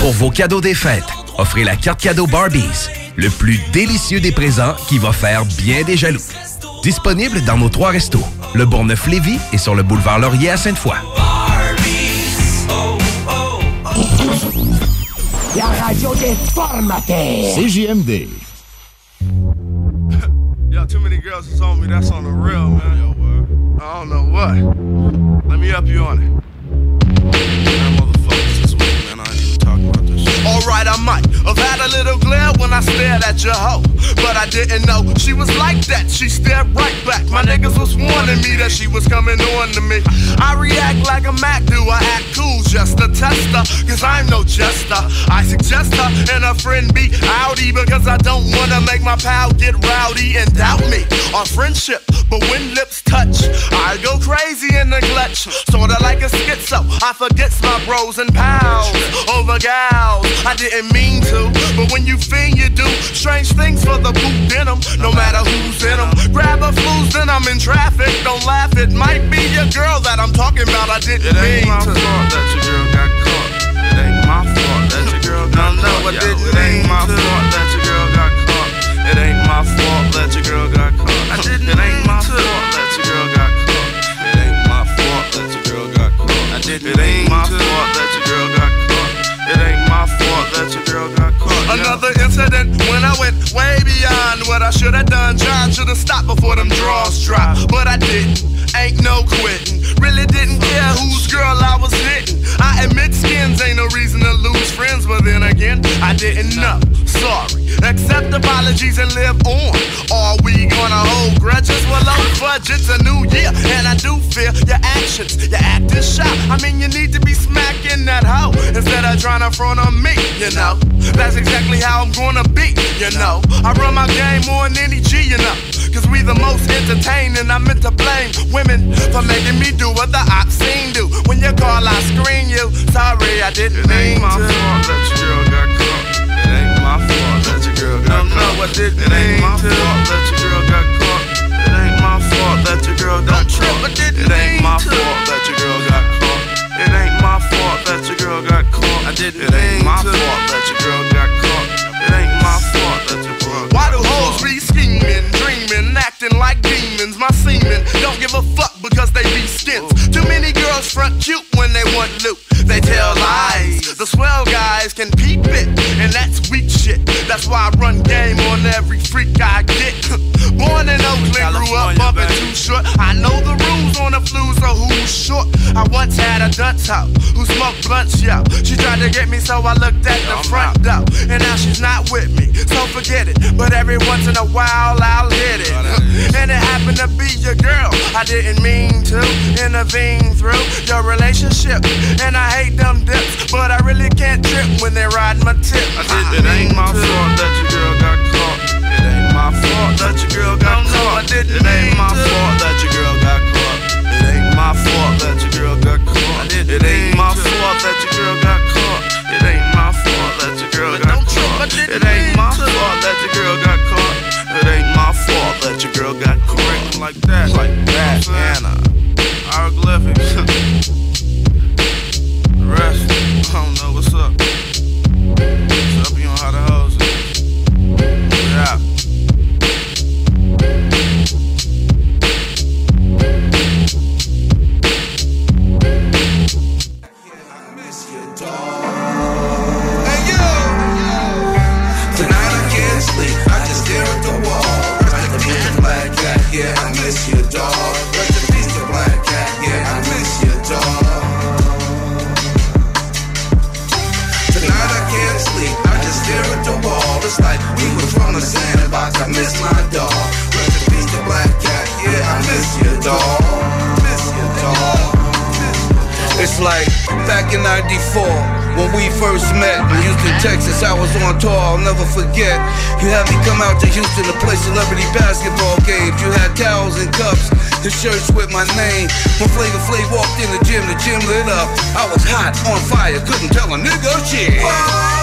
Pour vos cadeaux des fêtes, offrez la carte cadeau Barbies, le plus délicieux des présents qui va faire bien des jaloux. Disponible dans nos trois restos, le Bourgneuf-Lévis et sur le boulevard Laurier à Sainte-Foy. La radio des formateurs. CJMD. Yo, too many girls has told me that's on the real, man. Yo, I don't know what. Let me help you on it. Alright, I might have had a little glare when I stared at your hoe. But I didn't know she was like that. She stared right back. My niggas was warning me that she was coming on to me. I react like a Mac do. I act cool just to test her. Cause I'm no jester. I suggest her and her friend be outy because I don't wanna make my pal get rowdy and doubt me. Our friendship, but when lips touch, I go crazy in the clutch. Sorta like a schizo. I forgets my bros and pals over gals. I didn't mean to, but when you fiend, you do strange things for the boot denim. No matter who's in them, grab a fools, then I'm in traffic. Don't laugh, it might be your girl that I'm talking about. I didn't It ain't mean my to. fault that your girl got caught. It ain't my fault that your girl got No, no, caught. I yo. didn't It ain't my fault that your girl got caught. It ain't my fault that your girl got caught. I didn't It ain't mean my to. fault that your girl got caught. It ain't my fault that your girl got caught. I didn't It ain't Another incident when I went way beyond what I should have done. John should have stopped before them draws dropped, but I didn't. Ain't no quitting. Really didn't care whose girl I was hitting. I admit skins ain't no reason to lose friends, but then again, I didn't know. Sorry. Accept apologies and live on. Are we gonna hold grudges? Well, low budget's a new year, and I do fear your actions. Your act is shy. I mean, you need to be smacking that hoe instead of trying to front on me, you know. That's exactly how I'm gonna be, you know. I run my game more than any G, you know. Cause we the most entertaining. I meant to blame women for making me do what the obscene do. When you call, I screen you. Sorry, I didn't It mean ain't my to. fault that your girl got caught. It ain't my fault that your girl got No, caught. no, I didn't It ain't mean my to. fault that your girl got caught. It ain't my fault that your girl got caught. I didn't It ain't my fault that your girl got caught. It ain't my fault that your girl got caught. I didn't It ain't demons? My semen don't give a fuck because they be skins. Too many girls front cute when they want loot. They tell lies. The swell guys can peep it, and that's weak shit. That's why I run game on every freak I get. Born in Oakland, grew up bumping too short. I know the rules on the flu, so who's short? I once had a dunce hoe who smoked blunts, yo. She tried to get me, so I looked at the front door. And now she's not with me, so forget it. But every once in a while, I'll hit it. And it happened to be your girl. I didn't mean to intervene through your relationship. And I hate them dips, but I really can't trip when they ride my tip. I It ain't my fault that your girl got caught. It ain't my fault that your girl got No, no, I caught. It ain't my fault that your girl got caught. It ain't my fault that your girl got caught. It ain't my fault that your girl got caught. It ain't my fault that your girl got don't trip, I caught. It ain't my fault that your girl got caught. It ain't my fault that your girl got caught. Like that, like that, Anna. Hieroglyphics. like back in 94 when we first met in Houston, Texas. I was on tour, I'll never forget. You had me come out to Houston to play celebrity basketball games. You had towels and cups the shirts with my name. When Flavor Flav walked in the gym, the gym lit up. I was hot, on fire, couldn't tell a nigga shit.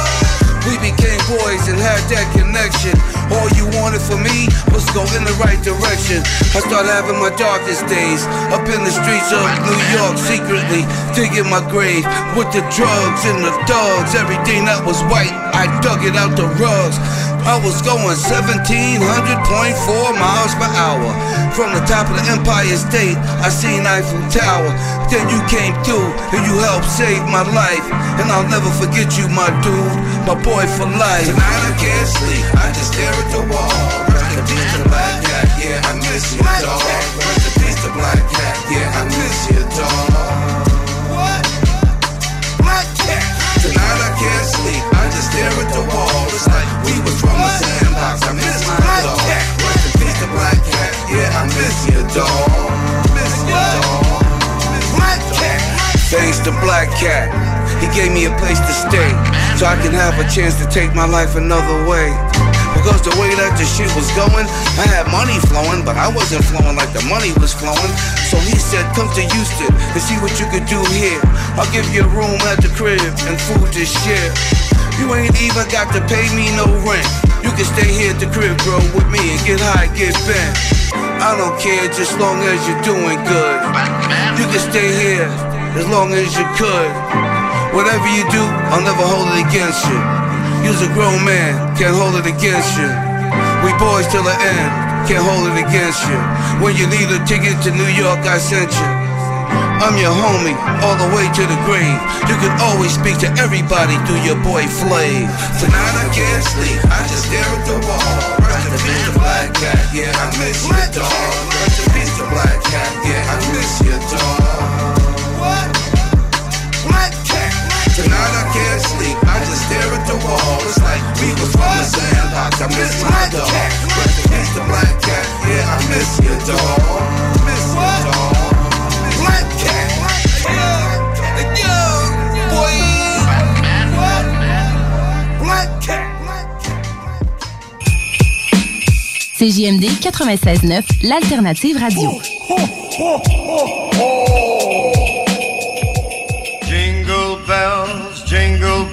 We became boys and had that connection. All you wanted for me was go in the right direction. I started having my darkest days up in the streets of New York, secretly digging my grave with the drugs and the thugs. Everything that was white, I dug it out the rugs. I was going 1700.4 miles per hour. From the top of the Empire State, I seen Eiffel Tower. Then you came through and you helped save my life. And I'll never forget you, my dude, my boy for life. Tonight I can't sleep, I just stare at the wall. Rest in peace to Black Cat, yeah, I miss you, dog. Rest in peace to Black Cat, yeah, I miss you, dog. What? Black Cat. Tonight I can't sleep, I just Mr. Black Cat. He gave me a place to stay, so I can have a chance to take my life another way. Because the way that the shit was going, I had money flowing, but I wasn't flowing like the money was flowing. So he said, come to Houston and see what you could do here. I'll give you a room at the crib and food to share. You ain't even got to pay me no rent. You can stay here at the crib, bro, with me and get high, get bent. I don't care just long as you're doing good. You can stay here as long as you could. Whatever you do, I'll never hold it against you. You's a grown man, can't hold it against you. We boys till the end, can't hold it against you. When you need a ticket to New York, I sent you. I'm your homie, all the way to the grave. You can always speak to everybody through your boy Flav. Tonight I can't sleep, I just stare at the wall. Rest in peace, black cat, yeah, I miss you, dog. Rest in peace, black cat, yeah, I miss you, dog. Black cat. Tonight I can't sleep, I just stare at the wall. It's like we was from the sandbox, I miss my dog. Rest in peace, the black cat, yeah, I miss you, dog. Miss you, dog. Black cat. Yo, boy. What? Black cat. CJMD 96.9, l'alternative radio.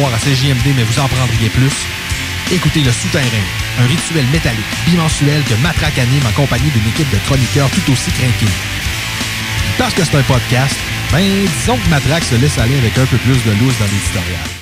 à CJMD, mais vous en prendriez plus. Écoutez Le Souterrain, un rituel métallique bimensuel que Matraque anime en compagnie d'une équipe de chroniqueurs tout aussi craqués. Parce que c'est un podcast, ben disons que Matraque se laisse aller avec un peu plus de loose dans l'éditorial.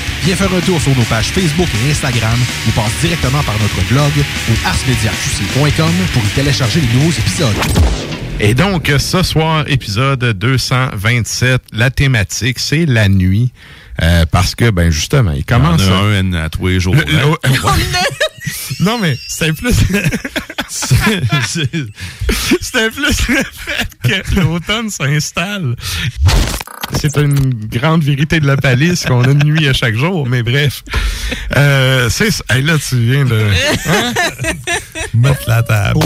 Viens faire un tour sur nos pages Facebook et Instagram ou passe directement par notre blog au arsmediaqc.com pour y télécharger les nouveaux épisodes. Et donc, ce soir, épisode 227, la thématique, c'est la nuit. Euh, parce que, ben justement, il commence... Il y en a un à tous les jours. Le- hein? le- non, mais c'est plus... C'était plus le fait que l'automne s'installe. C'est une grande vérité de la palisse qu'on a nuit à chaque jour, mais bref. Euh, c'est là, tu viens de hein? la table.